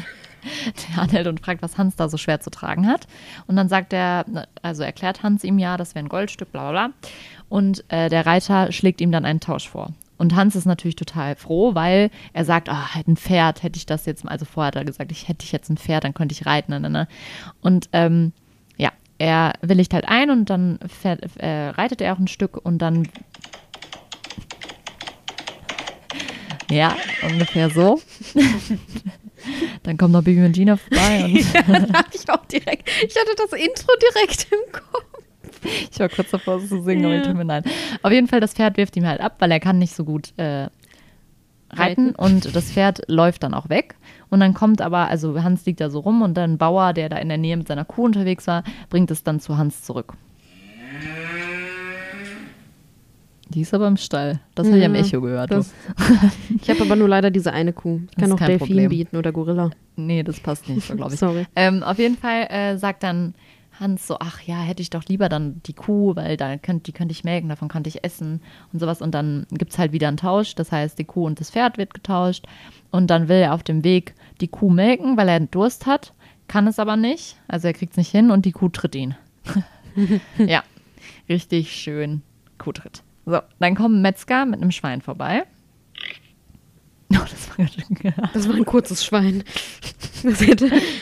der anhält und fragt, was Hans da so schwer zu tragen hat. Und dann sagt er, also erklärt Hans ihm ja, das wäre ein Goldstück, bla bla bla. Und äh, der Reiter schlägt ihm dann einen Tausch vor. Und Hans ist natürlich total froh, weil er sagt, ah, halt ein Pferd, hätte ich das jetzt, mal- also vorher hat er gesagt, ich hätte ich jetzt ein Pferd, dann könnte ich reiten. Ne, ne, ne. Und ähm, ja, er willigt halt ein und dann fährt, äh, reitet er auch ein Stück und dann [laughs] Ja, ungefähr so. [laughs] Dann kommt noch Bibi und Gina vorbei und [laughs] ja, da ich auch direkt. Ich hatte das Intro direkt im Kopf. [laughs] ich war kurz davor, es zu singen, aber Ja. ich tut mir leid. Auf jeden Fall, das Pferd wirft ihm halt ab, weil er kann nicht so gut äh, reiten und das Pferd läuft dann auch weg. Und dann kommt aber, also Hans liegt da so rum und dann Bauer, der da in der Nähe mit seiner Kuh unterwegs war, bringt es dann zu Hans zurück. Die ist aber im Stall. Das habe ich am Ja, Echo gehört. das- Ich habe aber nur leider diese eine Kuh. Ich kann auch Delfin Problem. bieten oder Gorilla. Nee, das passt nicht so, glaube ich. [laughs] Sorry. Ähm, auf jeden Fall äh, sagt dann Hans so, ach ja, hätte ich doch lieber dann die Kuh, weil da könnt, die könnte ich melken, davon könnte ich essen und sowas. Und dann gibt es halt wieder einen Tausch. Das heißt, die Kuh und das Pferd wird getauscht. Und dann will er auf dem Weg die Kuh melken, weil er Durst hat, kann es aber nicht. Also er kriegt es nicht hin und die Kuh tritt ihn. [laughs] ja, richtig schön Kuhtritt. So, dann kommt ein Metzger mit einem Schwein vorbei. Oh, das war ganz schön. Das war ein kurzes Schwein.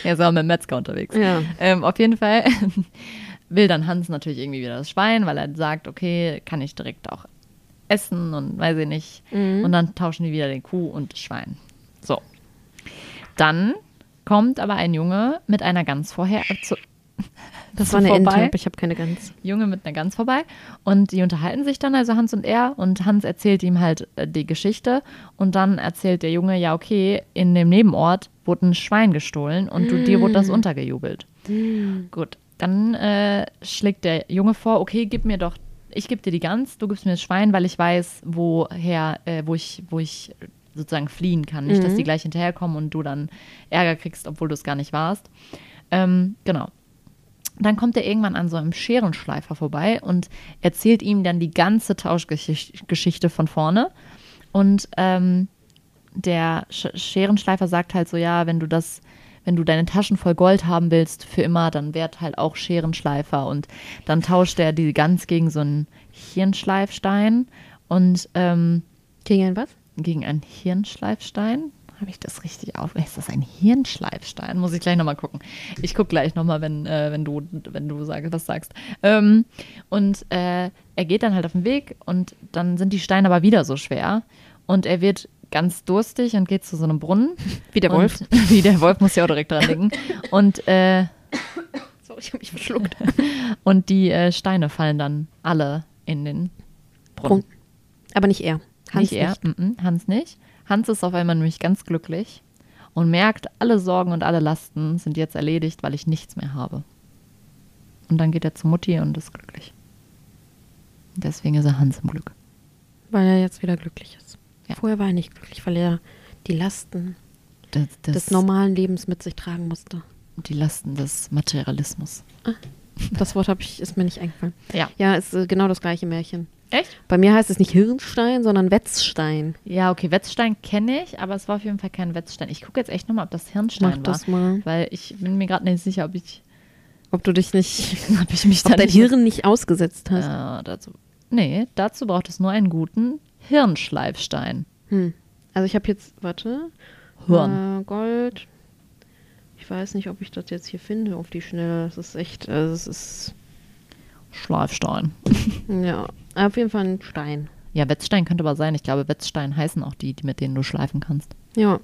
Er ist auch mit dem Metzger unterwegs. Ja. Ähm, auf jeden Fall [laughs] will dann Hans natürlich irgendwie wieder das Schwein, weil er sagt, okay, kann ich direkt auch essen und weiß ich nicht. Mhm. Und dann tauschen die wieder den Kuh und das Schwein. So. Dann kommt aber ein Junge mit einer Gans vorher. Das war eine vorbei. ich habe keine Gans. Junge mit einer Gans vorbei und die unterhalten sich dann, also Hans und er, und Hans erzählt ihm halt äh, die Geschichte und dann erzählt der Junge, ja okay, in dem Nebenort wurde ein Schwein gestohlen und du, dir wurde das untergejubelt. Gut, dann äh, schlägt der Junge vor, okay, gib mir doch, ich gebe dir die Gans, du gibst mir das Schwein, weil ich weiß, woher, äh, wo ich, wo ich sozusagen fliehen kann. Nicht, dass die gleich hinterherkommen und du dann Ärger kriegst, obwohl du es gar nicht warst. Ähm, genau. Dann kommt er irgendwann an so einem Scherenschleifer vorbei und erzählt ihm dann die ganze Tauschgeschichte von vorne. Und ähm, der Sch Scherenschleifer sagt halt so, ja, wenn du das, wenn du deine Taschen voll Gold haben willst für immer, dann werd halt auch Scherenschleifer. Und dann tauscht er die Gans gegen so einen Hirnschleifstein und ähm, Gegen ein was? gegen einen Hirnschleifstein. Habe ich das richtig auf? Ist das ein Hirnschleifstein? Muss ich gleich nochmal gucken. Ich gucke gleich nochmal, wenn, äh, wenn du, wenn du sag, was sagst. Ähm, und äh, er geht dann halt auf den Weg und dann sind die Steine aber wieder so schwer. Und er wird ganz durstig und geht zu so einem Brunnen. Wie der Wolf. Und, [laughs] wie der Wolf muss ja auch direkt dran denken. Und, äh, Sorry, ich habe mich verschluckt. [laughs] und die äh, Steine fallen dann alle in den Brunnen. Aber nicht er. Hans nicht er, mhm, Hans nicht. Hans ist auf einmal nämlich ganz glücklich und merkt, alle Sorgen und alle Lasten sind jetzt erledigt, weil ich nichts mehr habe. Und dann geht er zu Mutti und ist glücklich. Deswegen ist er Hans im Glück. Weil er jetzt wieder glücklich ist. Ja. Vorher war er nicht glücklich, weil er die Lasten Das, das, des normalen Lebens mit sich tragen musste. die Lasten des Materialismus. Das Wort ich, ist mir nicht eingefallen. Ja. Ja, ist äh, genau das gleiche Märchen. Echt? Bei mir heißt es nicht Hirnstein, sondern Wetzstein. Ja, okay, Wetzstein kenne ich, aber es war auf jeden Fall kein Wetzstein. Ich gucke jetzt echt nochmal, ob das Hirnstein Mach war. das mal. Weil ich bin mir gerade nicht sicher, ob ich, Ob du dich nicht, [laughs] ob ich mich ob da dein Hirn nicht ausgesetzt hast. Äh, dazu, nee, dazu braucht es nur einen guten Hirnschleifstein. Hm. Also ich habe jetzt, warte. Hirn. Äh, Gold. Ich weiß nicht, ob ich das jetzt hier finde auf die Schnelle. Das ist echt, also es ist, Schleifstein. ja, auf jeden Fall ein Stein. Ja, Wetzstein könnte aber sein. Ich glaube, Wetzstein heißen auch die, die mit denen du schleifen kannst. Ja.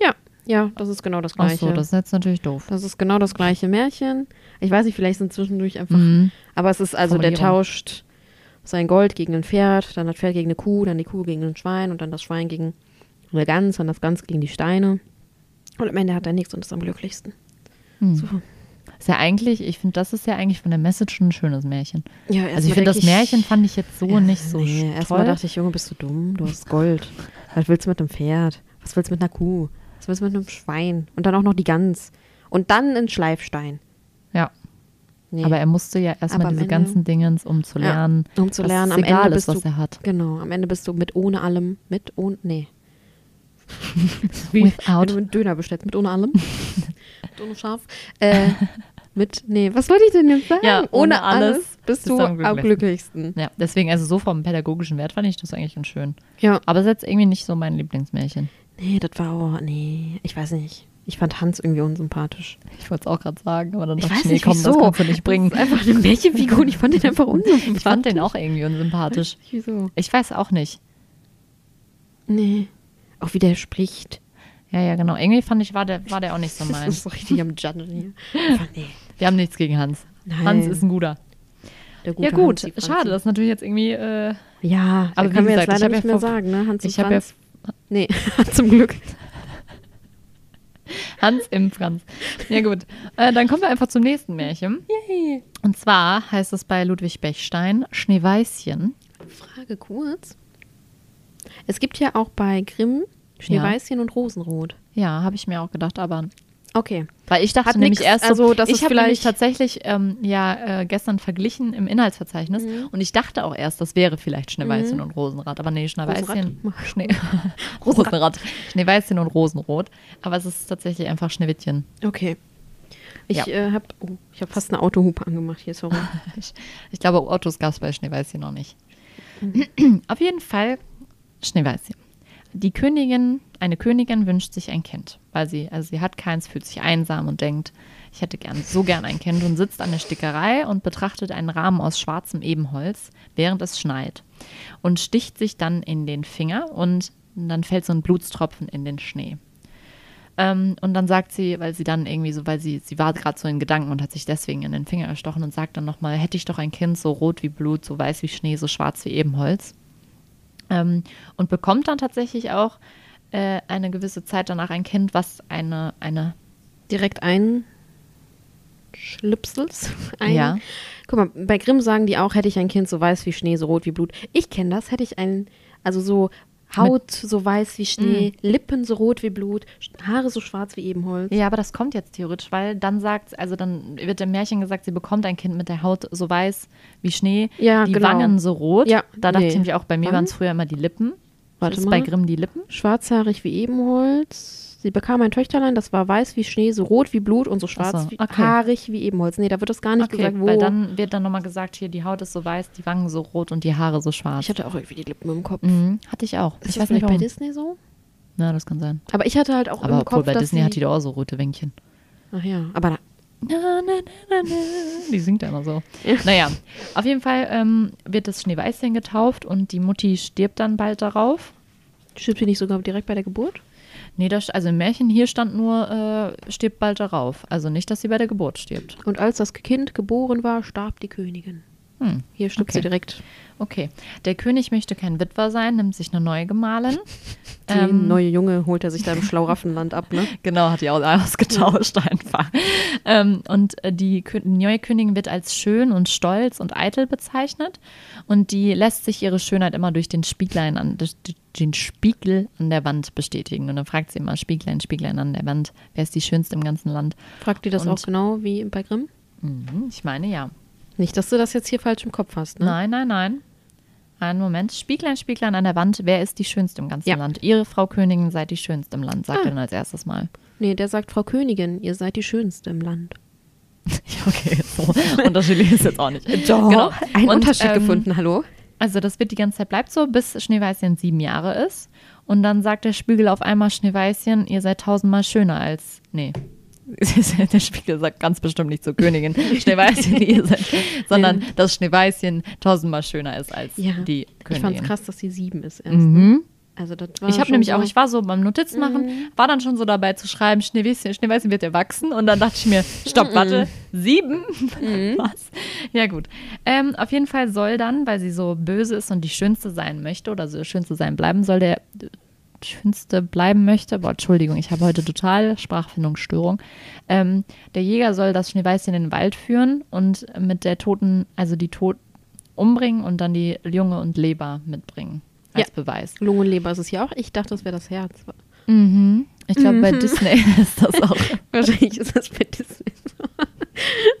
Ja, ja, das ist genau das Ach gleiche. so, das ist jetzt natürlich doof. Das ist genau das gleiche Märchen. Ich weiß nicht, vielleicht sind zwischendurch einfach. Mhm. Aber es ist also, der tauscht sein Gold gegen ein Pferd, dann das Pferd gegen eine Kuh, dann die Kuh gegen ein Schwein und dann das Schwein gegen eine Gans, dann das Gans gegen die Steine. Und am Ende hat er nichts und ist am glücklichsten. Hm. So. Ist ja eigentlich, ich finde, das ist ja eigentlich von der Message schon ein schönes Märchen. Ja, Also ich finde, das Märchen fand ich jetzt so nicht so nee, toll. Erstmal dachte ich, Junge, bist du dumm? Du hast Gold. Was willst du mit einem Pferd? Was willst du mit einer Kuh? Was willst du mit einem Schwein? Und dann auch noch die Gans. Und dann ein Schleifstein. ja, Nee. aber er musste ja erstmal diese Ende- ganzen Dingens, um zu Ja, lernen, um zu lernen, am egal Ende ist, bist was du- er hat. Genau, am Ende bist du mit ohne allem, mit ohne, nee. [laughs] Wie, Without. wenn du einen Döner bestellst, mit ohne allem. [laughs] mit ohne Schaf. Äh, mit, nee, was wollte ich denn jetzt sagen? Ja, ohne, ohne alles, alles bist du am am glücklichsten. Ja, deswegen, also so vom pädagogischen Wert fand ich das eigentlich ganz schön. Ja. Aber es ist jetzt irgendwie nicht so mein Lieblingsmärchen. Nee, das war auch, nee, ich weiß nicht. Ich fand Hans irgendwie unsympathisch. Ich wollte es auch gerade sagen, aber dann Ich dachte ich, nee, nicht, komm, wieso. das kannst du nicht bringen. Das ist einfach eine Märchenfigur und ich fand den einfach unsympathisch. [laughs] Ich fand den auch irgendwie unsympathisch. Wieso? Ich weiß auch nicht. Nee. Auch wie der spricht. Ja, ja, genau. Irgendwie fand ich, war der, war der auch nicht so Das mein. ist so richtig am Judgen hier. Nee. Wir haben nichts gegen Hans. Nein. Hans ist ein guter. Ja, gut. Franzi. Schade, das ist natürlich jetzt irgendwie. Äh, Ja, Aber wir gesagt, jetzt leider nicht ja mehr sagen, ne? Hans ich habe ja. Nee, [laughs] zum Glück. [laughs] Hans im Franz. Ja, gut. Äh, dann kommen wir einfach zum nächsten Märchen. Yay. Und zwar heißt es bei Ludwig Bechstein Schneeweißchen. Frage kurz. Es gibt ja auch bei Grimm Schneeweißchen und Rosenrot. Ja, habe ich mir auch gedacht, aber Okay. Weil ich dachte Hat nämlich nix, erst so, also, dass ich habe nämlich vielleicht- tatsächlich ähm, ja äh, gestern verglichen im Inhaltsverzeichnis Mhm. und ich dachte auch erst, das wäre vielleicht Schneeweißchen und Rosenrad, aber nee, Schneeweißchen? [laughs] Schnee, [laughs] Rosenrad, Schneeweißchen und Rosenrot, aber es ist tatsächlich einfach Schneewittchen. Okay. Ich Ja. äh, habe oh, ich hab fast eine Autohupe angemacht hier, sorry. [laughs] Ich, ich glaube, Autos gab es bei Schneeweißchen noch nicht. Mhm. [clears throat] Auf jeden Fall Schneeweißchen. Die Königin, eine Königin wünscht sich ein Kind, weil sie, also sie hat keins, fühlt sich einsam und denkt, ich hätte gern, so gern ein Kind und sitzt an der Stickerei und betrachtet einen Rahmen aus schwarzem Ebenholz, während es schneit und sticht sich dann in den Finger und dann fällt so ein Blutstropfen in den Schnee. Ähm, und dann sagt sie, weil sie dann irgendwie so, weil sie, sie war gerade so in Gedanken und hat sich deswegen in den Finger erstochen und sagt dann nochmal, hätte ich doch ein Kind so rot wie Blut, so weiß wie Schnee, so schwarz wie Ebenholz. Ähm, und bekommt dann tatsächlich auch äh, eine gewisse Zeit danach ein Kind, was eine, eine, Direkt ein Schlipsels. [laughs] Ein, Ja. Guck mal, bei Grimm sagen die auch, hätte ich ein Kind so weiß wie Schnee, so rot wie Blut. Ich kenne das, hätte ich ein, also so Haut so weiß wie Schnee, Lippen so rot wie Blut, Haare so schwarz wie Ebenholz. ja, aber das kommt jetzt theoretisch, weil dann sagt, also dann wird im Märchen gesagt, sie bekommt ein Kind mit der Haut so weiß wie Schnee, Ja, die genau. Wangen so rot. Ja, da dachte nee. ich nämlich auch, bei mir waren es früher immer die Lippen. Warte ist mal. bei Grimm die Lippen. Schwarzhaarig wie Ebenholz. Sie bekam ein Töchterlein, das war weiß wie Schnee, so rot wie Blut und so schwarz so, wie okay. haarig wie Ebenholz. Nee, da wird das gar nicht Okay, gesagt, wo. weil dann wird dann nochmal gesagt, hier die Haut ist so weiß, die Wangen so rot und die Haare so schwarz. ich hatte auch irgendwie die Lippen im Kopf. Mhm, hatte ich auch. Ist ich das weiß nicht vielleicht bei warum. Disney so? Ja, das kann sein. Aber ich hatte halt auch Aber im obwohl Kopf, bei Disney hat die doch auch so rote Wänkchen. Ach ja, aber da, Na, na, na, na, na. Die singt ja immer so. Ja. Naja, auf jeden Fall ähm, wird das Schneeweißchen getauft und die Mutti stirbt dann bald darauf. stirbt sie nicht sogar direkt bei der Geburt? Nee, das, also im Märchen hier stand nur, äh, stirbt bald darauf. Also nicht, dass sie bei der Geburt stirbt. Und als das Kind geboren war, starb die Königin. Hm. Hier stirbt Okay. sie direkt. Okay. Der König möchte kein Witwer sein, nimmt sich eine neue Gemahlin. [laughs] Die Ähm, neue Junge holt er sich da im [laughs] Schlauraffenland ab, ne? Genau, hat die auch [laughs] ausgetauscht einfach. Ähm, und äh, die, Kö- die neue Königin wird als schön und stolz und eitel bezeichnet. Und die lässt sich ihre Schönheit immer durch den Spieglein an, den Spiegel an der Wand bestätigen. Und dann fragt sie immer, Spieglein, Spieglein an der Wand, wer ist die schönste im ganzen Land? Fragt die das Und- auch genau wie bei Grimm? Mhm, ich meine ja. Nicht, dass du das jetzt hier falsch im Kopf hast, ne? Nein, nein, nein. Einen Moment. Spieglein, Spieglein an der Wand, wer ist die schönste im ganzen Ja. Land? Ihre Frau Königin seid die schönste im Land, sagt Ah. er dann als erstes Mal. Nee, der sagt, Frau Königin, ihr seid die Schönste im Land. [laughs] Okay, so unterschiedlich ist jetzt auch nicht. [laughs] Doch. Genau. Einen Und, Unterschied ähm, gefunden, hallo? Also das wird die ganze Zeit bleibt so, bis Schneeweißchen sieben Jahre ist. Und dann sagt der Spiegel auf einmal Schneeweißchen, ihr seid tausendmal schöner als. Nee. [laughs] Der Spiegel sagt ganz bestimmt nicht zur Königin Schneeweißchen, ihr seid, [laughs] sondern dass Schneeweißchen tausendmal schöner ist als Ja. die Ich Königin. fand's krass, dass sie sieben ist erst. Ne? Mhm. Also das war Ich habe nämlich so, auch, ich war so beim Notizen machen, war dann schon so dabei zu schreiben, Schneeweißchen, Schneeweißchen wird erwachsen und dann dachte ich mir, stopp, warte, sieben? [laughs] Was? Ja gut. Ähm, auf jeden Fall soll dann, weil sie so böse ist und die Schönste sein möchte oder so Schönste sein bleiben soll, der Schönste bleiben möchte, boah, Entschuldigung, ich habe heute total Sprachfindungsstörung, ähm, der Jäger soll das Schneeweißchen in den Wald führen und mit der Toten, also die Tod umbringen und dann die Junge und Leber mitbringen als Beweis. Lungenleber ist es ja auch. Ich dachte, das wäre das Herz. Mhm. Ich glaube, bei Disney [laughs] ist das auch. [laughs] Wahrscheinlich ist das bei Disney so.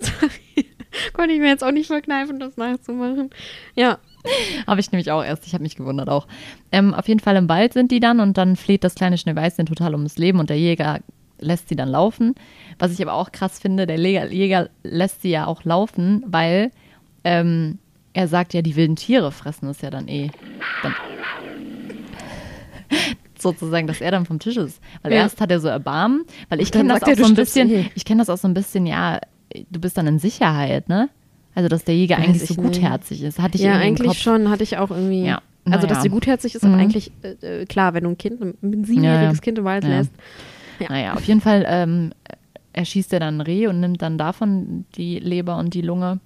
[laughs] Sorry. Konnte ich mir jetzt auch nicht verkneifen, das nachzumachen. Ja. [laughs] Habe ich nämlich auch erst. Ich habe mich gewundert auch. Ähm, auf jeden Fall im Wald sind die dann und dann fleht das kleine Schneeweißchen total ums Leben und der Jäger lässt sie dann laufen. Was ich aber auch krass finde, der Jäger, lässt sie ja auch laufen, weil ähm, er sagt ja, die wilden Tiere fressen es ja dann eh. Dann [laughs] sozusagen, dass er dann vom Tisch ist. Weil Ja. erst hat er so Erbarmen, weil ich kenne das er, auch so ein bisschen, eh. ich kenne das auch so ein bisschen, ja, du bist dann in Sicherheit, ne? Also, dass der Jäger Weiß eigentlich ich so nicht. gutherzig ist. Hatte ich Ja, eigentlich schon, hatte ich auch irgendwie. Ja. Also, dass sie gutherzig ist, aber Mhm. eigentlich, äh, äh, klar, wenn du ein Kind, ein siebenjähriges Ja. Kind im Wald lässt. Ja. Naja, auf jeden Fall ähm, erschießt er dann ein Reh und nimmt dann davon die Leber und die Lunge.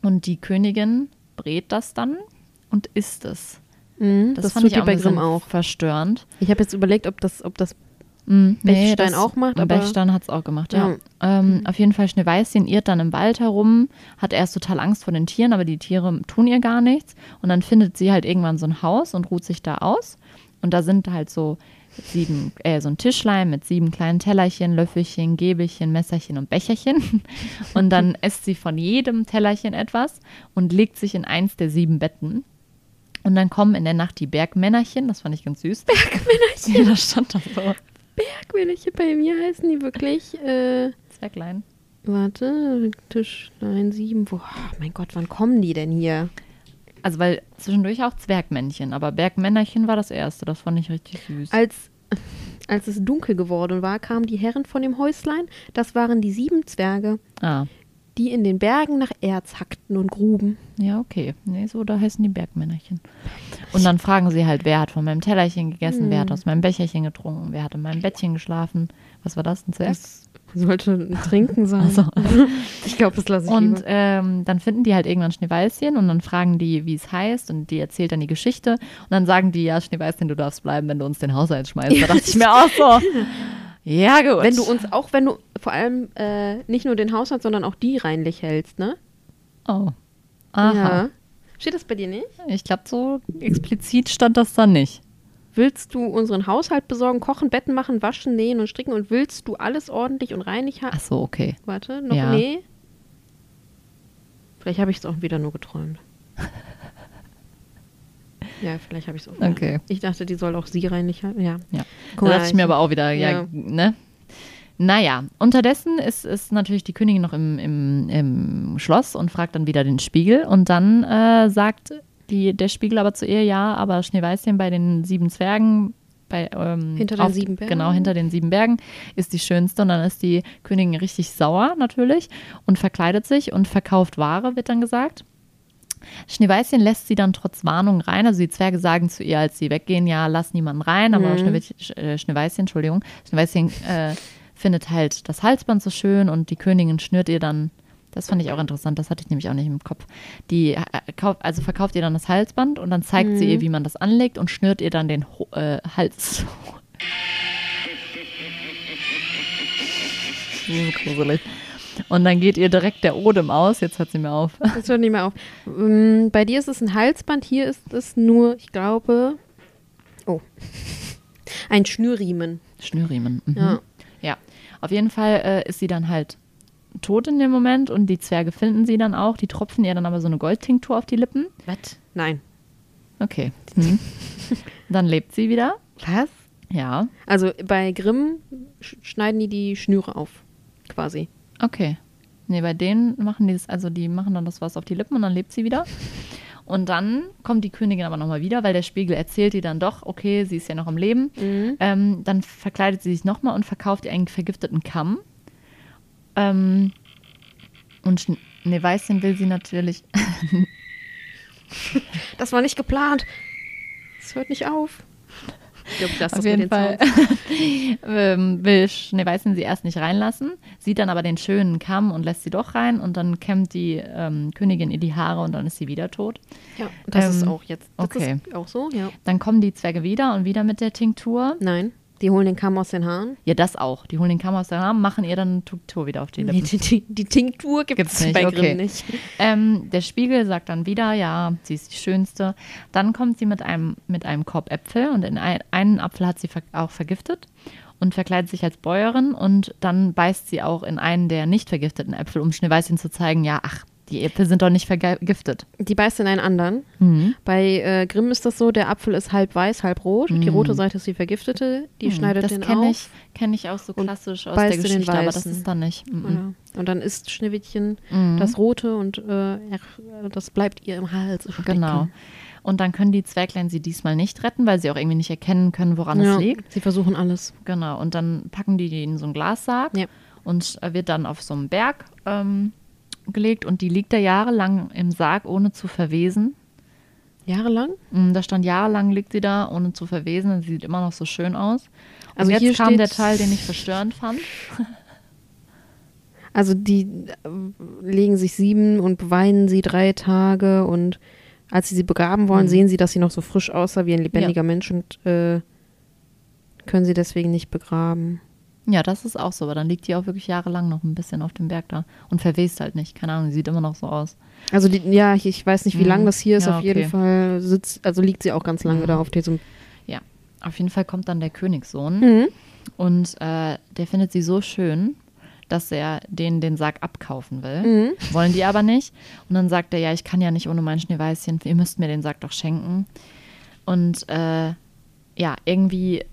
Und die Königin brät das dann und isst es. Mhm, Das, das fand ich auch auch. verstörend. Ich habe jetzt überlegt, ob das, ob das Mm, Bechstein das- auch macht, aber- Bechstein hat es auch gemacht, ja. Ja. Ähm, auf jeden Fall, Schneeweißchen irrt dann im Wald herum, hat erst total Angst vor den Tieren, aber die Tiere tun ihr gar nichts. Und dann findet sie halt irgendwann so ein Haus und ruht sich da aus. Und da sind halt so sieben, äh, so ein Tischlein mit sieben kleinen Tellerchen, Löffelchen, Gäbelchen, Messerchen und Becherchen. [laughs] Und dann isst sie von jedem Tellerchen etwas und legt sich in eins der sieben Betten. Und dann kommen in der Nacht die Bergmännerchen, das fand ich ganz süß. Bergmännerchen? [laughs] Ja, da stand das so. Bergwillige bei mir heißen die wirklich, äh, Zwerglein. warte, Tischlein 7, wo, oh mein Gott, wann kommen die denn hier? Also, weil zwischendurch auch Zwergmännchen, aber Bergmännerchen war das erste. Das fand ich richtig süß. Als, als es dunkel geworden war, kamen die Herren von dem Häuslein, das waren die sieben Zwerge, Ah, die in den Bergen nach Erz hackten und gruben. ja, okay. Nee, so, da heißen die Bergmännerchen. Und dann fragen sie halt, wer hat von meinem Tellerchen gegessen, wer hat aus meinem Becherchen getrunken, wer hat in meinem Bettchen geschlafen. Was war das, Zwerg? Das sollte ein Trinken sein. Also. [laughs] Ich glaube, das lasse ich Und ähm, dann finden die halt irgendwann Schneeweißchen und dann fragen die, wie es heißt und die erzählt dann die Geschichte und dann sagen die, ja, Schneeweißchen, du darfst bleiben, wenn du uns den Haushalt schmeißt. Da dachte ich mir auch so, [laughs] ja gut. Wenn du uns, auch wenn du vor allem äh, nicht nur den Haushalt, sondern auch die reinlich hältst, ne? Oh. Aha. Ja. Steht das bei dir nicht? Ich glaube, so explizit stand das da nicht. Willst du unseren Haushalt besorgen, kochen, Betten machen, waschen, nähen und stricken und willst du alles ordentlich und reinig haben? Ach so, okay. Warte, noch Ja. nee. Vielleicht habe ich es auch wieder nur geträumt. Ja, vielleicht habe ich es auch. Okay. Ich dachte, die soll auch sie reinig halten. Ja. Ja. Da mal, dachte ich mir aber auch wieder, ja, ja. ne? Naja, unterdessen ist, ist natürlich die Königin noch im, im, im Schloss und fragt dann wieder den Spiegel und dann äh, sagt die, der Spiegel aber zu ihr, ja, aber Schneeweißchen bei den sieben Zwergen, bei, ähm, Hinter den sieben Bergen. Genau, hinter den sieben Bergen ist die schönste und dann ist die Königin richtig sauer natürlich und verkleidet sich und verkauft Ware, wird dann gesagt. Schneeweißchen lässt sie dann trotz Warnung rein. Also die Zwerge sagen zu ihr, als sie weggehen, ja, lass niemanden rein. Aber Mhm. Schneewittchen, Sch- äh, Schneeweißchen, Entschuldigung, Schneeweißchen äh, findet halt das Halsband so schön und die Königin schnürt ihr dann, das fand ich auch interessant, das hatte ich nämlich auch nicht im Kopf. Die äh, also verkauft ihr dann das Halsband und dann zeigt sie ihr, wie man das anlegt und schnürt ihr dann den Ho äh, Hals. [laughs] gruselig. Und dann geht ihr direkt der Odem aus. Jetzt hört sie mir auf. [laughs] Das hört nicht mehr auf. Ähm, Bei dir ist es ein Halsband, hier ist es nur, ich glaube, oh, [laughs] ein Schnürriemen. Schnürriemen. Mhm. Ja. Ja, auf jeden Fall äh, ist sie dann halt tot in dem Moment und die Zwerge finden sie dann auch. Die tropfen ihr dann aber so eine Goldtinktur auf die Lippen. Was? Nein. Okay. Mhm. dann lebt sie wieder. Was? Ja, Also bei Grimm sch schneiden die die Schnüre auf, quasi. Okay. Nee, bei denen machen die das, also die machen dann das was auf die Lippen und dann lebt sie wieder. [laughs] Und dann kommt die Königin aber nochmal wieder, weil der Spiegel erzählt ihr dann doch, okay, sie ist ja noch am Leben. Ähm, dann verkleidet sie sich nochmal und verkauft ihr einen vergifteten Kamm. Ähm, und Schn- Schneeweißchen will sie natürlich. [laughs] Das war nicht geplant. Es hört nicht auf. Ich glaube, das Auf ist jeden den Fall [laughs] ähm, will Schneeweißchen sie erst nicht reinlassen, sieht dann aber den schönen Kamm und lässt sie doch rein und dann kämmt die ähm, Königin ihr die Haare und dann ist sie wieder tot. Ja, das ist Ähm, auch jetzt. Okay. ist auch so, ja. Dann kommen die Zwerge wieder und wieder mit der Tinktur. Nein, die holen den Kamm aus den Haaren. Ja, das auch. Die holen den Kamm aus der Arm, machen ihr dann eine Tinktur wieder auf die Lippen. Nee, die, die, die Tinktur gibt es bei okay. Grimm nicht. Ähm, der Spiegel sagt dann wieder, ja, sie ist die Schönste. Dann kommt sie mit einem, mit einem Korb Äpfel und in ein, einen Apfel hat sie ver auch vergiftet und verkleidet sich als Bäuerin und dann beißt sie auch in einen der nicht vergifteten Äpfel, um Schneeweißchen zu zeigen, ja, ach, die Äpfel sind doch nicht vergiftet. Die beißt in einen anderen. Mhm. Bei äh, Grimm ist das so, der Apfel ist halb weiß, halb rot. Die rote Seite ist die vergiftete. Die schneidet Mhm. das den kenne ich, auf. kenn ich auch so klassisch aus der beißt in den Geschichte, aber das ist dann nicht. Mhm. Ja. Und dann isst Schneewittchen Mhm. das rote und äh, das bleibt ihr im Hals. stecken. Genau. Und dann können die Zwerglein sie diesmal nicht retten, weil sie auch irgendwie nicht erkennen können, woran Ja, es liegt. sie versuchen alles. Genau, und dann packen die in so einen Glassarg Ja. und äh, wird dann auf so einen Berg ähm, gelegt und die liegt da jahrelang im Sarg, ohne zu verwesen. Jahrelang? Mm, Da stand jahrelang liegt sie da, ohne zu verwesen. Sie sieht immer noch so schön aus. Und Also jetzt kam der Teil, den ich verstörend fand. [laughs] Also die äh, legen sich sieben und beweinen sie drei Tage und als sie sie begraben wollen, Mhm. sehen sie, dass sie noch so frisch aussah wie ein lebendiger Mensch und äh, können sie deswegen nicht begraben. Ja, das ist auch so, aber dann liegt die auch wirklich jahrelang noch ein bisschen auf dem Berg da und verwest halt nicht. Keine Ahnung, sieht immer noch so aus. Also die, ja, ich, ich weiß nicht, wie Mhm. lang das hier ist. Ja, auf jeden okay. Fall sitzt, also liegt sie auch ganz lange Mhm. da auf diesem. Ja, auf jeden Fall kommt dann der Königssohn Mhm. und äh, der findet sie so schön, dass er denen den Sarg abkaufen will. Mhm. Wollen die aber nicht. Und dann sagt er, ja, ich kann ja nicht ohne mein Schneeweißchen, ihr müsst mir den Sarg doch schenken. Und äh, ja, irgendwie äh,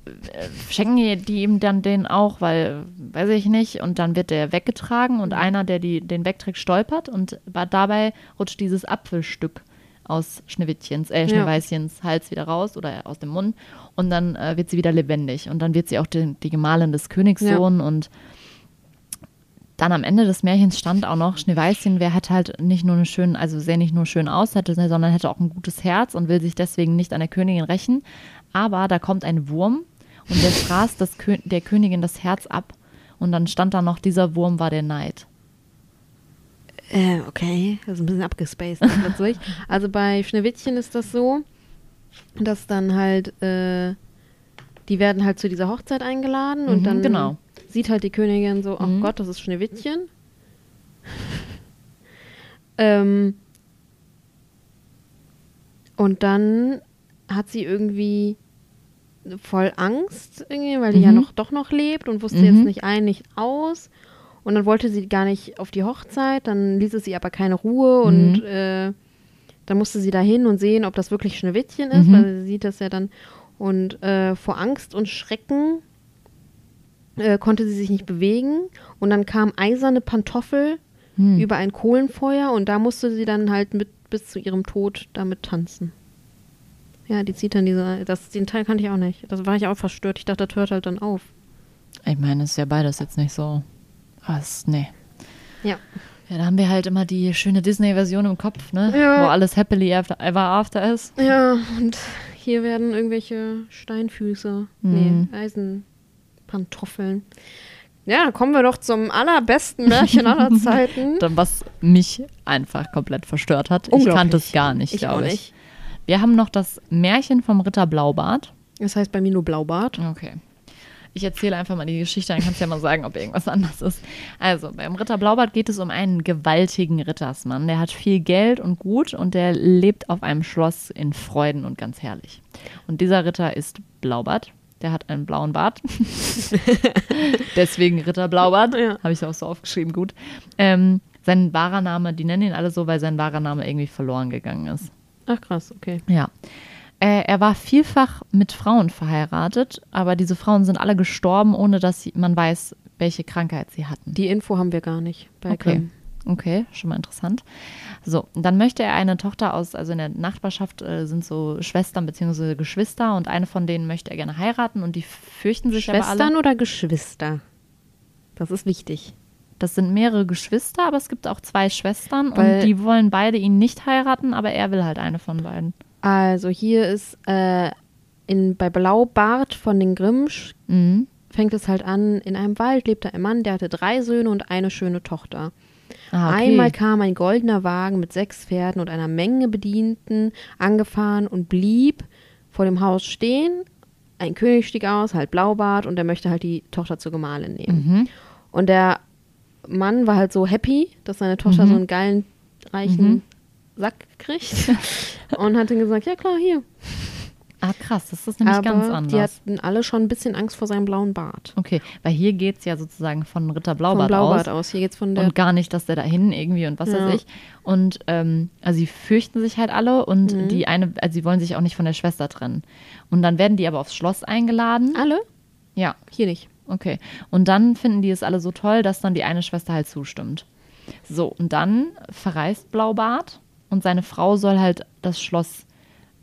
schenken die ihm dann den auch, weil, weiß ich nicht, und dann wird der weggetragen und einer, der die, den wegträgt, stolpert und dabei rutscht dieses Apfelstück aus Schneewittchens, äh, Ja. Schneeweißchens Hals wieder raus oder aus dem Mund und dann äh, wird sie wieder lebendig und dann wird sie auch die, die Gemahlin des Königssohn und dann am Ende des Märchens stand auch noch, Schneeweißchen, wer hat halt nicht nur eine schön, also sähe nicht nur schön aus, sondern hätte auch ein gutes Herz und will sich deswegen nicht an der Königin rächen. Aber da kommt ein Wurm und der fraß das Kö der Königin das Herz ab. Und dann stand da noch, dieser Wurm war der Neid. Äh, okay, das ist ein bisschen abgespaced plötzlich. Also bei Schneewittchen ist das so, dass dann halt, äh, die werden halt zu dieser Hochzeit eingeladen und Mhm, dann genau. sieht halt die Königin so, oh Mhm. Gott, das ist Schneewittchen. [laughs] ähm, und dann hat sie irgendwie voll Angst, irgendwie, weil die ja Mhm. noch doch noch lebt und wusste Mhm. jetzt nicht ein, nicht aus. Und dann wollte sie gar nicht auf die Hochzeit, dann ließ es sie aber keine Ruhe und Mhm. äh, dann musste sie da hin und sehen, ob das wirklich Schneewittchen ist, Mhm. weil sie sieht das ja dann. Und äh, vor Angst und Schrecken äh, konnte sie sich nicht bewegen. Und dann kam eiserne Pantoffel Hm. über ein Kohlenfeuer und da musste sie dann halt mit bis zu ihrem Tod damit tanzen. Ja, die zieht dann diese, das, den Teil kannte ich auch nicht. Das war ich auch verstört. Ich dachte, das hört halt dann auf. Ich meine, es ist ja beides jetzt nicht so. Was? Nee. Ja. Ja, da haben wir halt immer die schöne Disney-Version im Kopf, ne? Ja. Wo alles happily after, ever after ist. Ja, und hier werden irgendwelche Steinfüße, Mhm. nee, Eisenpantoffeln. Ja, kommen wir doch zum allerbesten Märchen aller [laughs] Zeiten. Dann, was mich einfach komplett verstört hat. Ich kannte es gar nicht, glaube ich. Wir haben noch das Märchen vom Ritter Blaubart. Das heißt bei mir nur Blaubart. Okay. Ich erzähle einfach mal die Geschichte, dann kannst du ja mal sagen, ob irgendwas anders ist. Also, beim Ritter Blaubart geht es um einen gewaltigen Rittersmann. Der hat viel Geld und Gut und der lebt auf einem Schloss in Freuden und ganz herrlich. Und dieser Ritter ist Blaubart. Der hat einen blauen Bart. [laughs] Deswegen Ritter Blaubart. Ja. Habe ich auch so aufgeschrieben, gut. Ähm, sein wahrer Name, die nennen ihn alle so, weil sein wahrer Name irgendwie verloren gegangen ist. Ach krass, okay. Ja. Äh, er war vielfach mit Frauen verheiratet, aber diese Frauen sind alle gestorben, ohne dass sie, man weiß, welche Krankheit sie hatten. Die Info haben wir gar nicht bei Okay. Grimm. Okay, schon mal interessant. So, dann möchte er eine Tochter aus, also in der Nachbarschaft äh, sind so Schwestern bzw. Geschwister und eine von denen möchte er gerne heiraten und die fürchten sich aber Schwestern alle. oder Geschwister? Das ist wichtig. Das sind mehrere Geschwister, aber es gibt auch zwei Schwestern Weil- und die wollen beide ihn nicht heiraten, aber er will halt eine von beiden. Also hier ist äh, in, bei Blaubart von den Grimmsch Mhm. fängt es halt an, in einem Wald lebte ein Mann, der hatte drei Söhne und eine schöne Tochter. Ah, okay. Einmal kam ein goldener Wagen mit sechs Pferden und einer Menge Bedienten angefahren und blieb vor dem Haus stehen. Ein König stieg aus, halt Blaubart, und der möchte halt die Tochter zur Gemahlin nehmen. Mhm. Und der Mann war halt so happy, dass seine Tochter Mhm. so einen geilen, reichen Sack kriegt. und hat dann gesagt, ja klar, hier. Ah, krass, das ist nämlich Aber ganz die anders. hatten alle schon ein bisschen Angst vor seinem blauen Bart. Okay, weil hier geht es ja sozusagen von Ritter Blaubart, Blaubart aus. aus. Hier geht's von der. Und gar nicht, dass der da hin irgendwie und was Ja. weiß ich. Und ähm, also sie fürchten sich halt alle und Mhm. die eine, also sie wollen sich auch nicht von der Schwester trennen. Und dann werden die aber aufs Schloss eingeladen. alle? Ja, Hier nicht. Okay. Und dann finden die es alle so toll, dass dann die eine Schwester halt zustimmt. So, und dann verreist Blaubart und seine Frau soll halt das Schloss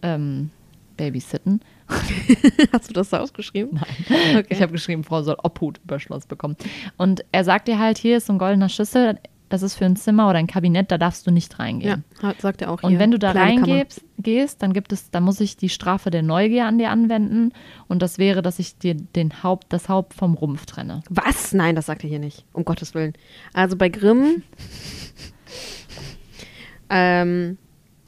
ähm, babysitten. [laughs] Hast du das da ausgeschrieben? Nein. Ich habe geschrieben, Frau soll Obhut über Schloss bekommen. Und er sagt ihr halt, hier ist so ein goldener Schlüssel. Das ist für ein Zimmer oder ein Kabinett, da darfst du nicht reingehen. Ja, sagt er auch Und hier. wenn du da reingehst, gehst, dann gibt es, dann muss ich die Strafe der Neugier an dir anwenden. Und das wäre, dass ich dir den Haupt, das Haupt vom Rumpf trenne. Was? Nein, das sagt er hier nicht. Um Gottes Willen. Also bei Grimm. [laughs] ähm,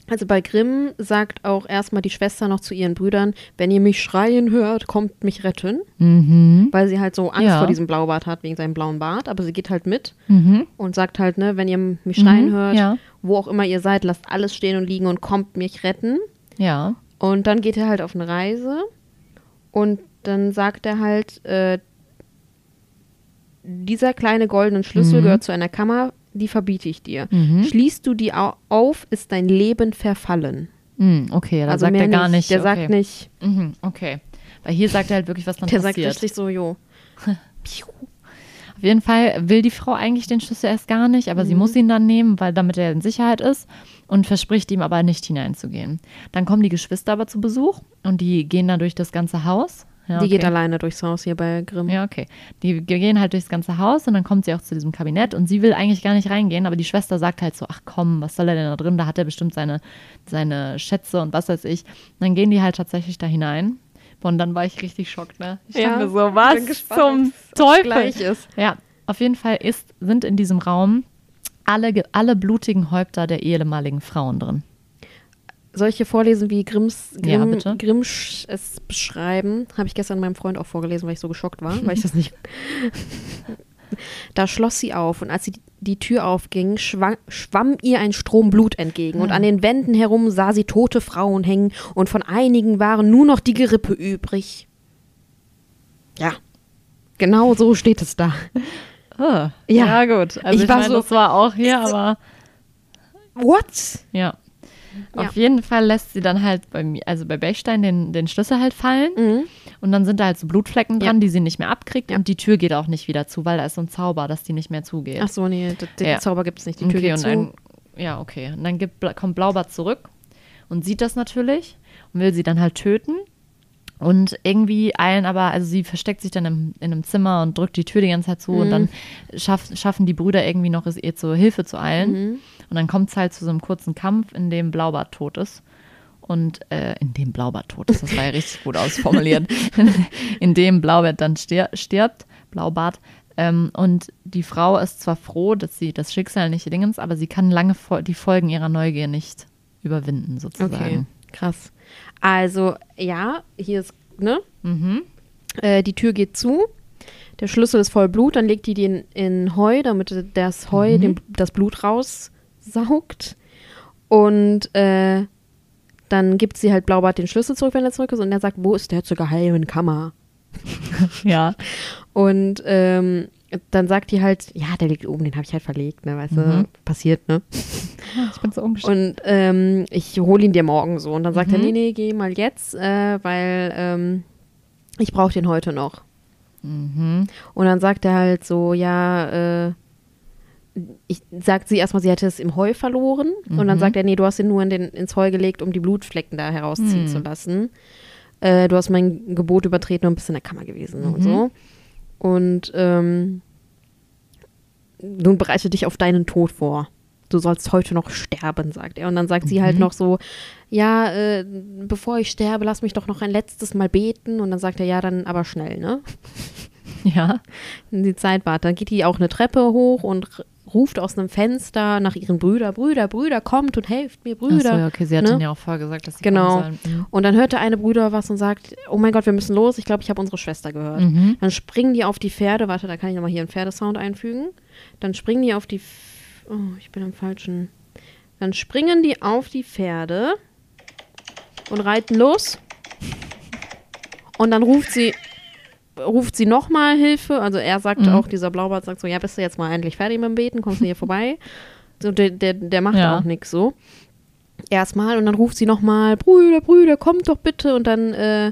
also bei Grimm sagt auch erstmal die Schwester noch zu ihren Brüdern, wenn ihr mich schreien hört, kommt mich retten. Mhm. Weil sie halt so Angst Ja. vor diesem Blaubart hat, wegen seinem blauen Bart. Aber sie geht halt mit Mhm. und sagt halt, ne, wenn ihr mich schreien Mhm, hört, ja. wo auch immer ihr seid, lasst alles stehen und liegen und kommt mich retten. Ja. Und dann geht er halt auf eine Reise und dann sagt er halt, äh, dieser kleine goldene Schlüssel Mhm. gehört zu einer Kammer, die verbiete ich dir. Mhm. Schließt du die au auf, ist dein Leben verfallen. Mhm, okay, da also sagt er gar nicht. Der okay. sagt nicht, Mhm, okay. Weil hier sagt er halt wirklich, was dann [laughs] der sagt passiert. richtig so, jo. [laughs] Auf jeden Fall will die Frau eigentlich den Schlüssel erst gar nicht, aber sie Mhm. muss ihn dann nehmen, weil damit er in Sicherheit ist und verspricht ihm aber nicht hineinzugehen. Dann kommen die Geschwister aber zu Besuch und die gehen dann durch das ganze Haus. Ja, Die geht okay. alleine durchs Haus hier bei Grimm. Ja, okay. Die gehen halt durchs ganze Haus und dann kommt sie auch zu diesem Kabinett und sie will eigentlich gar nicht reingehen, aber die Schwester sagt halt so, ach komm, was soll er denn da drin? Da hat er bestimmt seine, seine Schätze und was weiß ich. Und dann gehen die halt tatsächlich da hinein. Und dann war ich richtig schockt, ne? Ich Ja, dachte so, was gespannt, zum Teufel? Ja, auf jeden Fall ist, sind in diesem Raum alle, alle blutigen Häupter der ehemaligen Frauen drin. Soll ich hier vorlesen, wie Grimms, Ja, Grimm, bitte. Grimm sch- es beschreiben? Habe ich gestern meinem Freund auch vorgelesen, weil ich so geschockt war, weil ich das nicht. [laughs] Da schloss sie auf und als sie die Tür aufging, schwang, schwamm ihr ein Strom Blut entgegen und an den Wänden herum sah sie tote Frauen hängen und von einigen waren nur noch die Gerippe übrig. Ja, genau so steht es da. [laughs] Ah, Ja. gut. Also Ich ich, war meine, so- das war auch hier, [laughs] aber What? ja. Ja. Auf jeden Fall lässt sie dann halt bei mir, also bei Bechstein den, den Schlüssel halt fallen Mhm. und dann sind da halt so Blutflecken dran, Ja. die sie nicht mehr abkriegt Ja. und die Tür geht auch nicht wieder zu, weil da ist so ein Zauber, dass die nicht mehr zugeht. Ach so, nee, den. Zauber gibt es nicht. Die Tür okay, geht und zu. ein, ja, okay. Und dann gibt, kommt Blaubart zurück und sieht das natürlich und will sie dann halt töten. Und irgendwie eilen aber, also sie versteckt sich dann im, in einem Zimmer und drückt die Tür die ganze Zeit zu und Mhm. dann schaff, schaffen die Brüder irgendwie noch, es ihr zur Hilfe zu eilen. Mhm. Und dann kommt es halt zu so einem kurzen Kampf, in dem Blaubart tot ist. Und äh, in dem Blaubart tot ist, das war ja richtig gut ausformuliert. [laughs] in dem Blaubart dann stir stirbt, Blaubart. Ähm, und die Frau ist zwar froh, dass sie das Schicksal nicht dingens, aber sie kann lange die Folgen ihrer Neugier nicht überwinden, sozusagen. Okay, krass. Also, ja, hier ist, ne? Mhm. Äh, die Tür geht zu. Der Schlüssel ist voll Blut. Dann legt die den in Heu, damit das Heu Mhm. dem, das Blut raussaugt. Und äh, dann gibt sie halt Blaubart den Schlüssel zurück, wenn er zurück ist. Und er sagt, wo ist der zur geheimen Kammer? [laughs] Ja. Und ähm, dann sagt die halt, ja, der liegt oben, den habe ich halt verlegt, ne, weißt du, Mhm. passiert, ne? [laughs] Ich bin so umgestellt. Und ähm, ich hole ihn dir morgen so. Und dann sagt er, Mhm. nee, nee, geh mal jetzt, äh, weil ähm, ich brauche den heute noch. Mhm. Und dann sagt er halt so, ja, äh, ich sagt sie erstmal, sie hätte es im Heu verloren. Und dann Mhm. sagt er, nee, du hast ihn nur in den, ins Heu gelegt, um die Blutflecken da herausziehen Mhm. zu lassen. Äh, du hast mein Gebot übertreten und bist in der Kammer gewesen und Mhm. so. Und ähm, nun bereite dich auf deinen Tod vor. Du sollst heute noch sterben, sagt er. Und dann sagt sie halt Mhm. noch so, ja, äh, bevor ich sterbe, lass mich doch noch ein letztes Mal beten. Und dann sagt er, ja, dann aber schnell, ne? Ja. die Zeit wart. Dann geht die auch eine Treppe hoch und ruft aus einem Fenster nach ihren Brüder, Brüder, Brüder, kommt und helft mir, Brüder. Achso, ja, okay, sie hat ne? ihnen ja auch vorher gesagt, dass sie Genau. kommen sollen. Und dann hört der eine Bruder was und sagt, oh mein Gott, wir müssen los. Ich glaube, ich habe unsere Schwester gehört. Mhm. Mhm. Dann springen die auf die Pferde. Warte, da kann ich nochmal hier einen Pferdesound einfügen. Dann springen die auf die... F oh, ich bin am falschen... Dann springen die auf die Pferde und reiten los. Und dann ruft sie ruft sie nochmal Hilfe. Also er sagt Mhm. auch, dieser Blaubart sagt so, ja, bist du jetzt mal endlich fertig mit dem Beten, kommst du hier vorbei. So, der, der, der macht Ja. auch nichts so. Erstmal und dann ruft sie nochmal, Brüder, Brüder, kommt doch bitte. Und dann äh,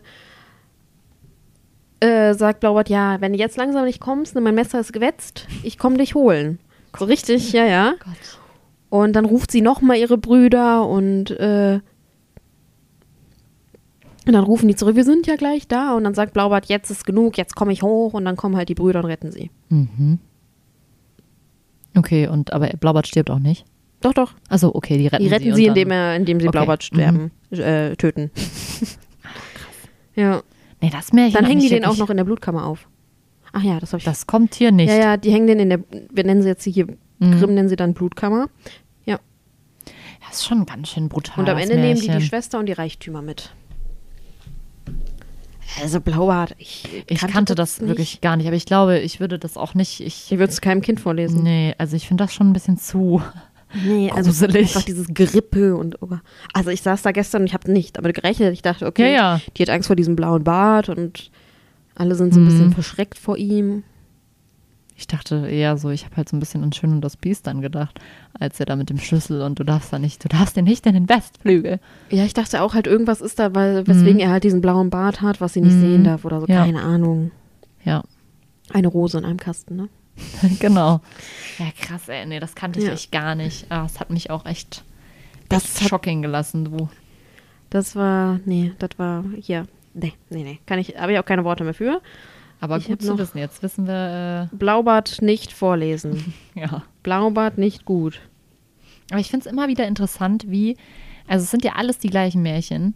äh, sagt Blaubart, ja, wenn du jetzt langsam nicht kommst, ne, mein Messer ist gewetzt, ich komme dich holen. So richtig, ja, ja. Gott. Und dann ruft sie nochmal ihre Brüder und, äh, und dann rufen die zurück, wir sind ja gleich da. Und dann sagt Blaubart, jetzt ist genug, jetzt komme ich hoch. Und dann kommen halt die Brüder und retten sie. Mhm. Okay, und aber Blaubart stirbt auch nicht. Doch, doch. Also okay, die retten, Die retten sie, sie, indem, dann, er, indem sie Okay. Blaubart sterben, äh, töten. [laughs] ja. Nee, das Märchen. Dann hat hängen die den auch noch in der Blutkammer auf. Ach ja, das habe ich. Das kommt hier nicht. ja, ja, die hängen den in der. Wir nennen sie jetzt hier. Mhm. Grimm nennen sie dann Blutkammer. Das ist schon ganz schön brutal. Und am Ende nehmen die die. Schwester und die Reichtümer mit. Also Blaubart, ich, Ich kannte das nicht. wirklich gar nicht, aber ich glaube, ich würde das auch nicht. Ich, Ich würde es keinem Kind vorlesen. nee, also ich finde das schon ein bisschen zu. Nee, also Gruselig. einfach dieses Gerippe und oh, also ich saß da gestern und ich habe nicht damit gerechnet. Ich dachte, okay, Ja, ja. die hat Angst vor diesem blauen Bart und alle sind so ein Mhm. bisschen verschreckt vor ihm. Ich dachte eher so, ich habe halt so ein bisschen an Schön und das Biest dann gedacht, als er da mit dem Schlüssel und du darfst da nicht, du darfst den nicht in den Westflügel. Ja, ich dachte auch halt irgendwas ist da, weil weswegen er halt diesen blauen Bart hat, was sie nicht Mhm. sehen darf oder so, Ja. keine Ahnung. Ja, Eine Rose in einem Kasten, ne? [laughs] genau. Ja, krass, ey, nee, das kannte ich Ja. echt gar nicht. Ah, das hat mich auch echt, Das echt shocking gelassen, du. Das war, nee, das war hier. Nee, nee, nee. Kann ich, habe ich auch keine Worte mehr für. Aber Ich gut zu wissen, jetzt wissen wir, Blaubart nicht vorlesen. äh, [laughs] ja. Blaubart nicht gut. Aber ich finde es immer wieder interessant, wie, also es sind ja alles die gleichen Märchen,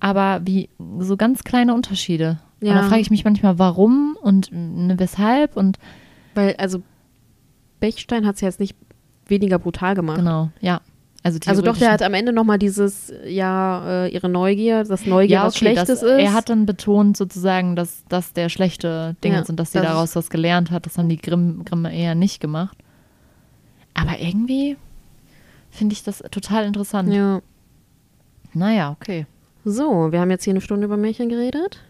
aber wie so ganz kleine Unterschiede. Und Ja. da frage ich mich manchmal, warum und ne, weshalb und Weil, also, Bechstein hat es ja jetzt nicht weniger brutal gemacht. genau, ja. Also, Also doch, der hat am Ende nochmal dieses, ja, äh, ihre Neugier, das Neugier, ja, was okay, Schlechtes das, ist. Er hat dann betont sozusagen, dass das der schlechte Ding Ja, ist und dass sie das daraus was gelernt hat. Das haben die Grimm, Grimme eher nicht gemacht. Aber irgendwie finde ich das total interessant. ja. Naja, okay. So, wir haben jetzt hier eine Stunde über Märchen geredet.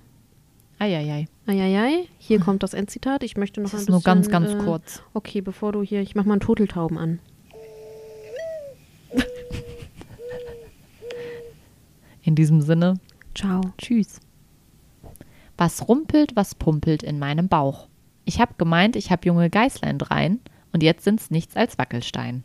Eieiei. Eieiei, hier kommt das Endzitat. Ich möchte noch Das ein ist bisschen... nur ganz, ganz äh, kurz. Okay, bevor du hier... Ich mach mal einen Turteltauben an. In diesem Sinne, Ciao. tschüss. Was rumpelt, was pumpelt in meinem Bauch? Ich hab gemeint, ich hab junge Geißlein drein und jetzt sind's nichts als Wackelstein.